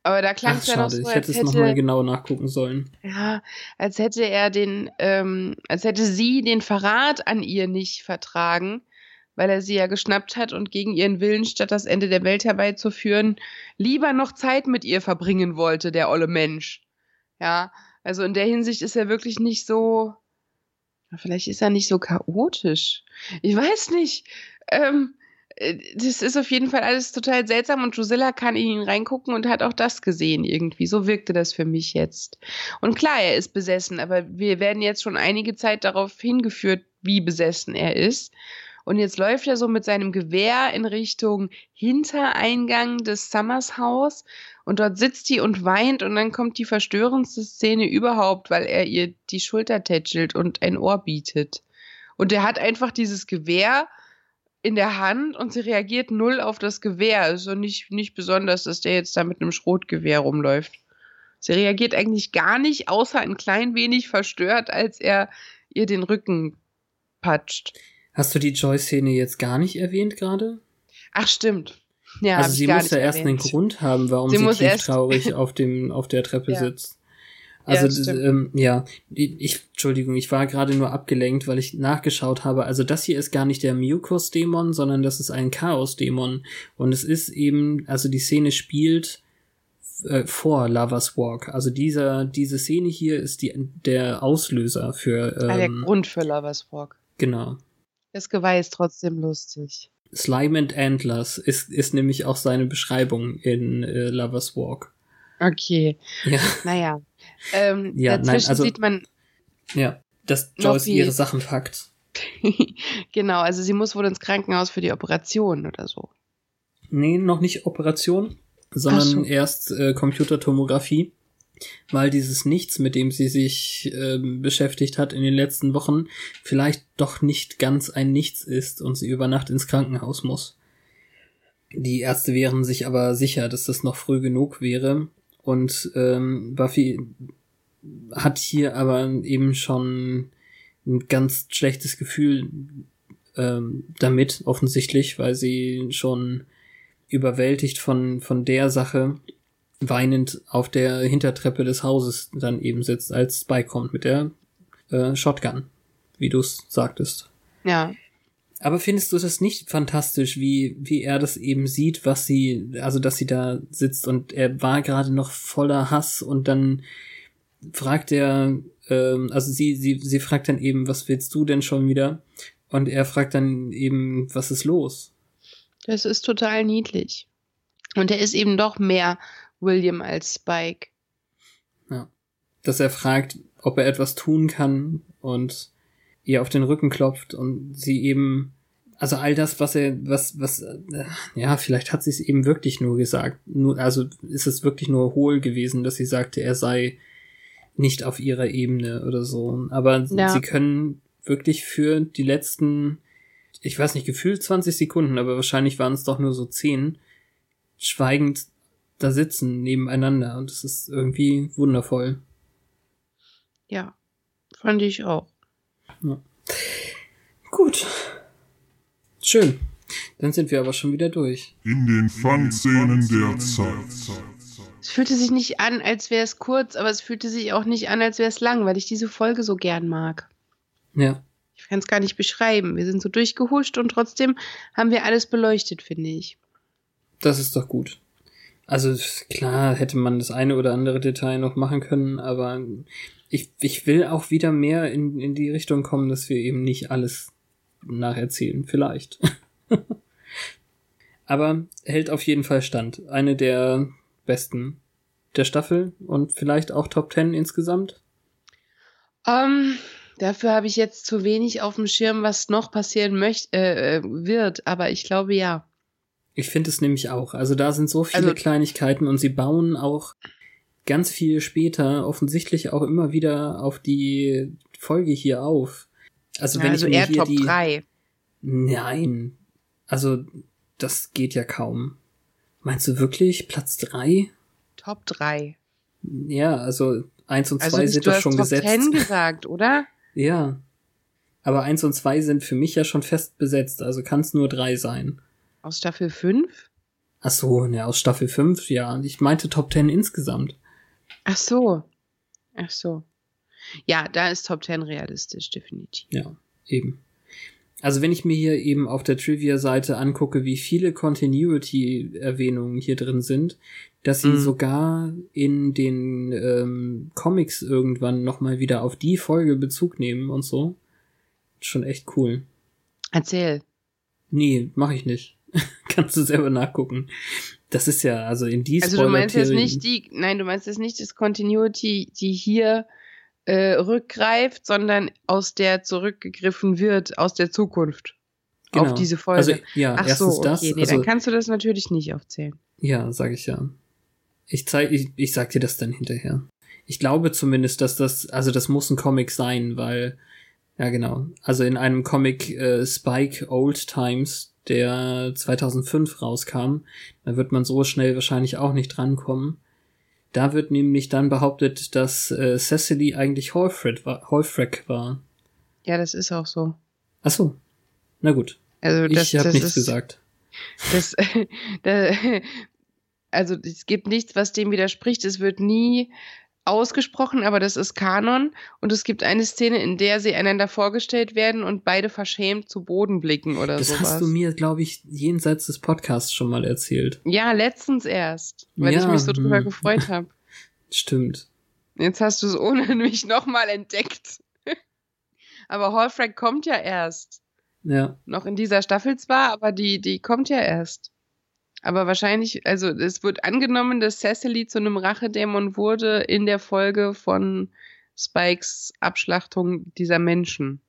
Aber da klang es ja noch so, ich hätte es nochmal genau nachgucken sollen. Ja, als hätte er den, ähm, als hätte sie den Verrat an ihr nicht vertragen, weil er sie ja geschnappt hat und gegen ihren Willen, statt das Ende der Welt herbeizuführen, lieber noch Zeit mit ihr verbringen wollte, der olle Mensch. Ja, also in der Hinsicht ist er wirklich nicht so, vielleicht ist er nicht so chaotisch. Ich weiß nicht. Ähm, äh, das ist auf jeden Fall alles total seltsam und Drusilla kann in ihn reingucken und hat auch das gesehen irgendwie. So wirkte das für mich jetzt. Und klar, er ist besessen, aber wir werden jetzt schon einige Zeit darauf hingeführt, wie besessen er ist. Und jetzt läuft er so mit seinem Gewehr in Richtung Hintereingang des Summers Haus und dort sitzt die und weint und dann kommt die verstörendste Szene überhaupt, weil er ihr die Schulter tätschelt und ein Ohr bietet. Und er hat einfach dieses Gewehr in der Hand und sie reagiert null auf das Gewehr. Also nicht, nicht besonders, dass der jetzt da mit einem Schrotgewehr rumläuft. Sie reagiert eigentlich gar nicht, außer ein klein wenig verstört, als er ihr den Rücken patscht. Hast du die Joy-Szene jetzt gar nicht erwähnt gerade? Ach, stimmt. Ja, also sie muss ja erst einen Grund haben, warum sie, sie tief traurig auf dem auf der Treppe ja. sitzt. Also ja, ähm, ja, ich Entschuldigung, ich war gerade nur abgelenkt, weil ich nachgeschaut habe. Also das hier ist gar nicht der Mucus-Dämon, sondern das ist ein Chaos-Dämon und es ist eben, also die Szene spielt äh, vor Lovers Walk. Also dieser diese Szene hier ist die der Auslöser für ähm, ah, der Grund für Lovers Walk. Genau. Das Geweih ist trotzdem lustig. Slime and Antlers ist ist nämlich auch seine Beschreibung in äh, Lovers Walk. Okay. Ja. Naja. Ähm, ja, dazwischen nein, also, sieht man. Ja, dass Joyce ihre Sachen packt. genau, also sie muss wohl ins Krankenhaus für die Operation oder so. Nee, noch nicht Operation, sondern so. erst äh, Computertomographie, weil dieses Nichts, mit dem sie sich äh, beschäftigt hat in den letzten Wochen, vielleicht doch nicht ganz ein Nichts ist und sie über Nacht ins Krankenhaus muss. Die Ärzte wären sich aber sicher, dass das noch früh genug wäre und ähm, Buffy hat hier aber eben schon ein ganz schlechtes Gefühl ähm, damit, offensichtlich, weil sie schon überwältigt von, von der Sache weinend auf der Hintertreppe des Hauses dann eben sitzt, als Spike kommt mit der äh, Shotgun, wie du es sagtest. Ja. Aber findest du das nicht fantastisch, wie, wie er das eben sieht, was sie, also dass sie da sitzt und er war gerade noch voller Hass und dann fragt er, ähm, also sie, sie, sie fragt dann eben, was willst du denn schon wieder? Und er fragt dann eben, was ist los? Das ist total niedlich. Und er ist eben doch mehr William als Spike. Ja. Dass er fragt, ob er etwas tun kann und ihr auf den Rücken klopft und sie eben, also all das, was er, was, was, äh, ja, vielleicht hat sie es eben wirklich nur gesagt. Nur, also ist es wirklich nur hohl gewesen, dass sie sagte, er sei nicht auf ihrer Ebene oder so. Aber ja. sie können wirklich für die letzten, ich weiß nicht, gefühlt 20 Sekunden, aber wahrscheinlich waren es doch nur so 10, schweigend da sitzen nebeneinander und es ist irgendwie wundervoll. Ja, fand ich auch. Ja. Gut. Schön. Dann sind wir aber schon wieder durch. In den Fun-Szenen der Zeit. Es fühlte sich nicht an, als wäre es kurz, aber es fühlte sich auch nicht an, als wäre es lang, weil ich diese Folge so gern mag. Ja. Ich kann es gar nicht beschreiben. Wir sind so durchgehuscht und trotzdem haben wir alles beleuchtet, finde ich. Das ist doch gut. Also klar hätte man das eine oder andere Detail noch machen können, aber ich, ich will auch wieder mehr in, in die Richtung kommen, dass wir eben nicht alles nacherzählen. Vielleicht. aber hält auf jeden Fall stand. Eine der besten der Staffel und vielleicht auch Top 10 insgesamt? Um, ähm, dafür habe ich jetzt zu wenig auf dem Schirm, was noch passieren möchte, äh, äh, wird, aber ich glaube ja. Ich finde es nämlich auch. Also da sind so viele also, Kleinigkeiten und sie bauen auch ganz viel später offensichtlich auch immer wieder auf die Folge hier auf. Also wenn also ich mir eher hier Top die 3. Nein. Also das geht ja kaum. Meinst du wirklich Platz 3? Top 3. Ja, also 1 und 2 Also sind doch schon Top gesetzt. 10 gesagt, oder? Ja. Aber 1 und 2 sind für mich ja schon fest besetzt, also kann es nur 3 sein. Aus Staffel 5? Ach so, ne, aus Staffel 5, ja. Ich meinte Top 10 insgesamt. Ach so. Ach so. Ja, da ist Top 10 realistisch, definitiv. Ja, eben. Also wenn ich mir hier eben auf der Trivia-Seite angucke, wie viele Continuity-Erwähnungen hier drin sind, dass sie Mhm. sogar in den ähm, Comics irgendwann nochmal wieder auf die Folge Bezug nehmen und so. Schon echt cool. Erzähl. Nee, mache ich nicht. Kannst du selber nachgucken. Das ist ja, also in die Also du meinst jetzt nicht die, nein, du meinst jetzt nicht das Continuity, die hier äh, rückgreift, sondern aus der zurückgegriffen wird, aus der Zukunft. Auf Genau. diese Folge. Also ja, Ach erstens so, okay, das. nee, also, dann kannst du das natürlich nicht aufzählen. Ja, sag ich ja. Ich zeig, ich, ich sag dir das dann hinterher. Ich glaube zumindest, dass das, also das muss ein Comic sein, weil, ja genau, also in einem Comic äh, Spike Old Times, der 2005 rauskam, da wird man so schnell wahrscheinlich auch nicht drankommen. Da wird nämlich dann behauptet, dass äh, Cecily eigentlich Halfred war, Halfrek war. Ja, das ist auch so. Ach so. Na gut. Also das, ich habe das nichts ist, gesagt. Das, da, also es gibt nichts, was dem widerspricht. Es wird nie ausgesprochen, aber das ist Kanon. Und es gibt eine Szene, in der sie einander vorgestellt werden und beide verschämt zu Boden blicken oder Das sowas. hast du mir, glaube ich, jenseits des Podcasts schon mal erzählt. ja, letztens erst, weil ich Ja, mich so drüber hm. gefreut habe. Stimmt. Jetzt hast du es ohne mich nochmal entdeckt. aber Hallfrag kommt ja erst. Ja. Noch in dieser Staffel zwar, aber die, die kommt ja erst. Aber wahrscheinlich, also es wird angenommen, dass Cecily zu einem Rachedämon wurde in der Folge von Spikes Abschlachtung dieser Menschen.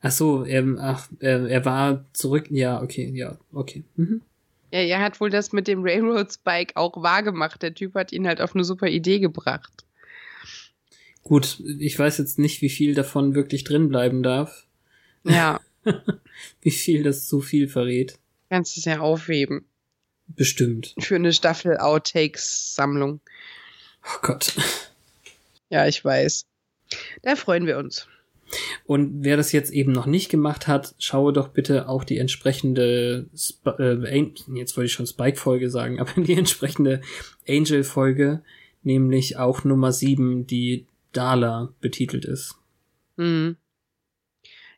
Ach so, er, ach, er, er war zurück. Ja, okay, ja, okay. Mhm. Ja, er hat wohl das mit dem Railroad Spike auch wahrgemacht. Der Typ hat ihn halt auf eine super Idee gebracht. Gut, ich weiß jetzt nicht, wie viel davon wirklich drin bleiben darf. Ja, Wie viel das zu viel verrät. kannst es ja aufheben. Bestimmt. Für eine Staffel Outtakes-Sammlung. Oh Gott. Ja, ich weiß. Da freuen wir uns. Und wer das jetzt eben noch nicht gemacht hat, schaue doch bitte auch die entsprechende, Sp äh, jetzt wollte ich schon Spike-Folge sagen, aber die entsprechende Angel-Folge, nämlich auch Nummer 7, die Dala betitelt ist. Mhm.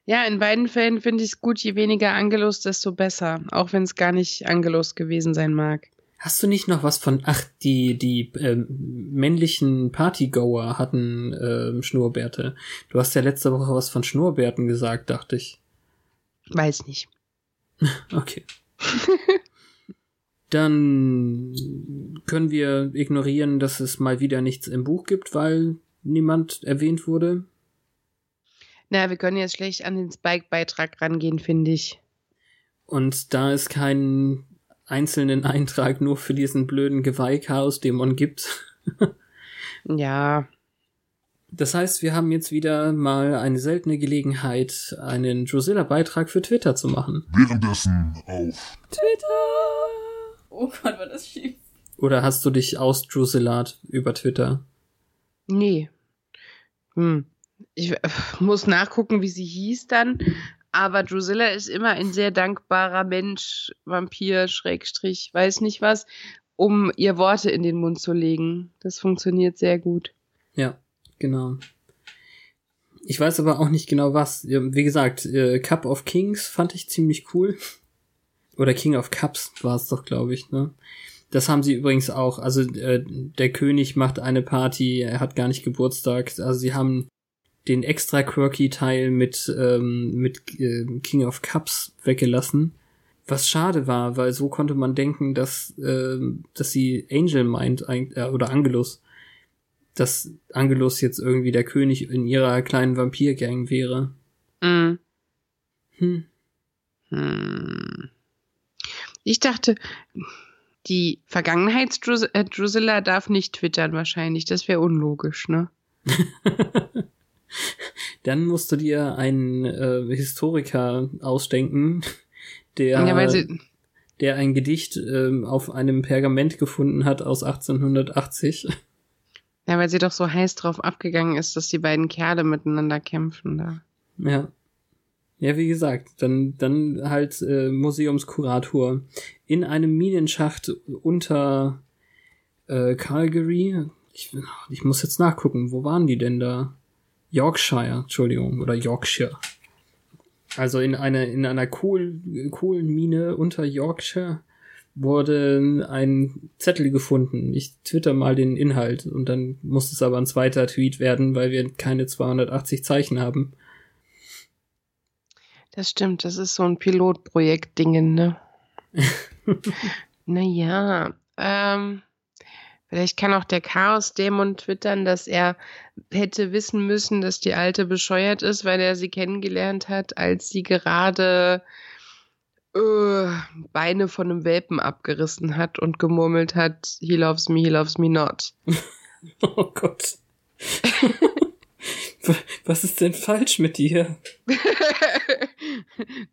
Ja, in beiden Fällen finde ich es gut, je weniger Angelus, desto besser. Auch wenn es gar nicht Angelus gewesen sein mag. Hast du nicht noch was von, ach, die, die ähm, männlichen Partygoer hatten ähm, Schnurrbärte. Du hast ja letzte Woche was von Schnurrbärten gesagt, dachte ich. Weiß nicht. Okay. Dann können wir ignorieren, dass es mal wieder nichts im Buch gibt, weil niemand erwähnt wurde. Na, wir können jetzt schlecht an den Spike-Beitrag rangehen, finde ich. Und da es keinen einzelnen Eintrag nur für diesen blöden Geweih-Chaos-Dämon gibt, Ja, Das heißt, wir haben jetzt wieder mal eine seltene Gelegenheit, einen Drusilla-Beitrag für Twitter zu machen. Währenddessen auf Twitter! Oh Gott, war das schief. Oder hast du dich aus Drusillat über Twitter? nee. Hm. Ich äh, muss nachgucken, wie sie hieß dann. Aber Drusilla ist immer ein sehr dankbarer Mensch, Vampir, Schrägstrich, weiß nicht was, um ihr Worte in den Mund zu legen. Das funktioniert sehr gut. Ja, genau. Ich weiß aber auch nicht genau was. Wie gesagt, äh, Cup of Kings fand ich ziemlich cool. Oder King of Cups war es doch, glaube ich, ne? Das haben sie übrigens auch. Also äh, der König macht eine Party, er hat gar nicht Geburtstag. Also sie haben den extra quirky Teil mit ähm, mit äh, King of Cups weggelassen. Was schade war, weil so konnte man denken, dass ähm, dass sie Angel meint äh, oder Angelus, dass Angelus jetzt irgendwie der König in ihrer kleinen Vampirgang wäre. Mm. Hm. Hm. Ich dachte, die Vergangenheits-Drusilla darf nicht twittern wahrscheinlich. Das wäre unlogisch, ne? Dann musst du dir einen äh, Historiker ausdenken, der, Ja, der ein Gedicht ähm, auf einem Pergament gefunden hat aus 1880. Ja, weil sie doch so heiß drauf abgegangen ist, dass die beiden Kerle miteinander kämpfen da. Ja. Ja, wie gesagt, dann, dann halt äh, Museumskurator in einem Minenschacht unter äh, Calgary. Ich, ich muss jetzt nachgucken, wo waren die denn da? Yorkshire, Entschuldigung, oder Yorkshire. Also in einer, in einer Kohl, Kohlenmine unter Yorkshire wurde ein Zettel gefunden. Ich twitter mal den Inhalt und dann muss es aber ein zweiter Tweet werden, weil wir keine 280 Zeichen haben. Das stimmt, das ist so ein Pilotprojekt-Dingen, ne? naja, ähm, vielleicht kann auch der Chaos-Dämon twittern, dass er hätte wissen müssen, dass die Alte bescheuert ist, weil er sie kennengelernt hat, als sie gerade äh, Beine von einem Welpen abgerissen hat und gemurmelt hat, he loves me, he loves me not. oh Gott. Was ist denn falsch mit dir?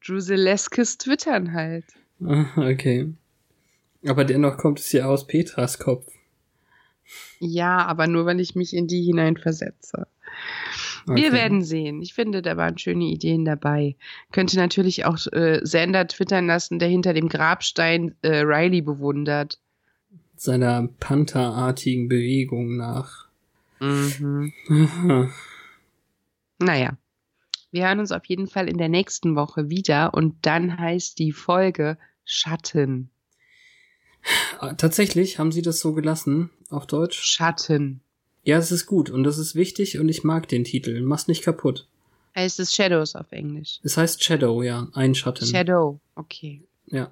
Druseleskes Twittern halt. Ah, okay. Aber dennoch kommt es ja aus Petras Kopf. Ja, aber nur, wenn ich mich in die hineinversetze. Okay. Wir werden sehen. Ich finde, da waren schöne Ideen dabei. Könnte natürlich auch äh, Sander twittern lassen, der hinter dem Grabstein äh, Riley bewundert. Seiner pantherartigen Bewegung nach. Mhm. naja. Wir hören uns auf jeden Fall in der nächsten Woche wieder und dann heißt die Folge Schatten. Tatsächlich haben sie das so gelassen auf Deutsch. Schatten. Ja, es ist gut und das ist wichtig und ich mag den Titel. Mach's nicht kaputt. Heißt es Shadows auf Englisch? Es heißt Shadow, ja, ein Schatten. Shadow, okay. Ja.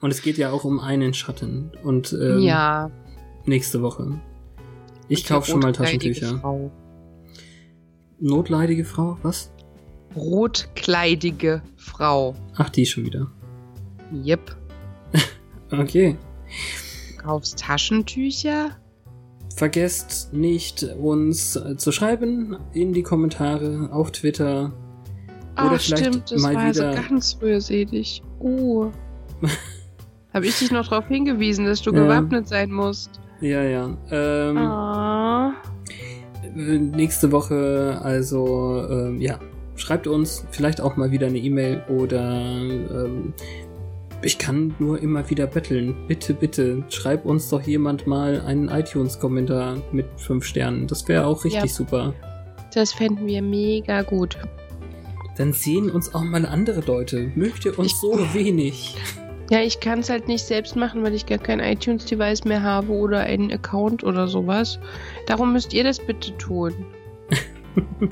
Und es geht ja auch um einen Schatten und ähm, ja. nächste Woche. Ich kaufe schon mal Taschentücher. Frau. Notleidige Frau, was? Rotkleidige Frau. Ach, die schon wieder. Yep. Okay. Du kaufst Taschentücher? Vergesst nicht, uns zu schreiben in die Kommentare auf Twitter. Oder Ach, vielleicht stimmt, das mal war wieder. So ganz rührselig. Oh. Habe ich dich noch darauf hingewiesen, dass du ja. gewappnet sein musst? Ja, ja. Ähm, ah. Nächste Woche, also, ähm, ja. Schreibt uns vielleicht auch mal wieder eine E-Mail oder ähm, ich kann nur immer wieder betteln. Bitte, bitte, schreib uns doch jemand mal einen iTunes-Kommentar mit fünf Sternen. Das wäre auch richtig ja, super. Das fänden wir mega gut. Dann sehen uns auch mal andere Leute. Mögt ihr uns ich, so wenig? Ja, ich kann es halt nicht selbst machen, weil ich gar kein iTunes-Device mehr habe oder einen Account oder sowas. Darum müsst ihr das bitte tun.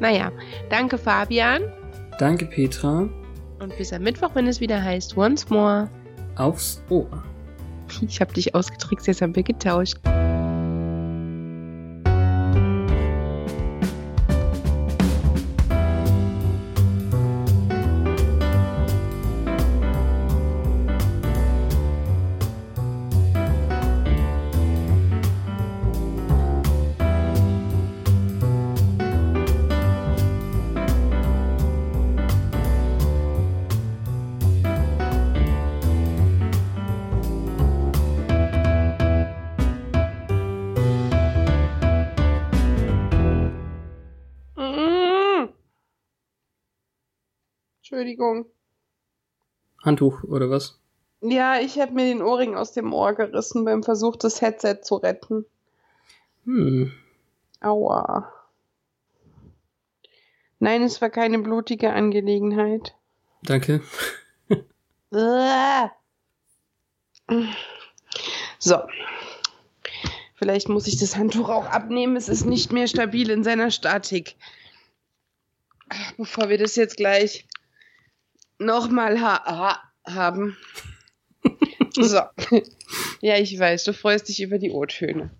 naja, danke Fabian. Danke Petra. Und bis am Mittwoch, wenn es wieder heißt Once More. Aufs Ohr. Ich habe dich ausgetrickst, jetzt haben wir getauscht. Entschuldigung. Handtuch oder was? Ja, ich habe mir den Ohrring aus dem Ohr gerissen beim Versuch, das Headset zu retten. Hm. Aua. Nein, es war keine blutige Angelegenheit. Danke. so. Vielleicht muss ich das Handtuch auch abnehmen. Es ist nicht mehr stabil in seiner Statik. Bevor wir das jetzt gleich nochmal ha ha haben. so. ja, ich weiß, du freust dich über die O-Töne.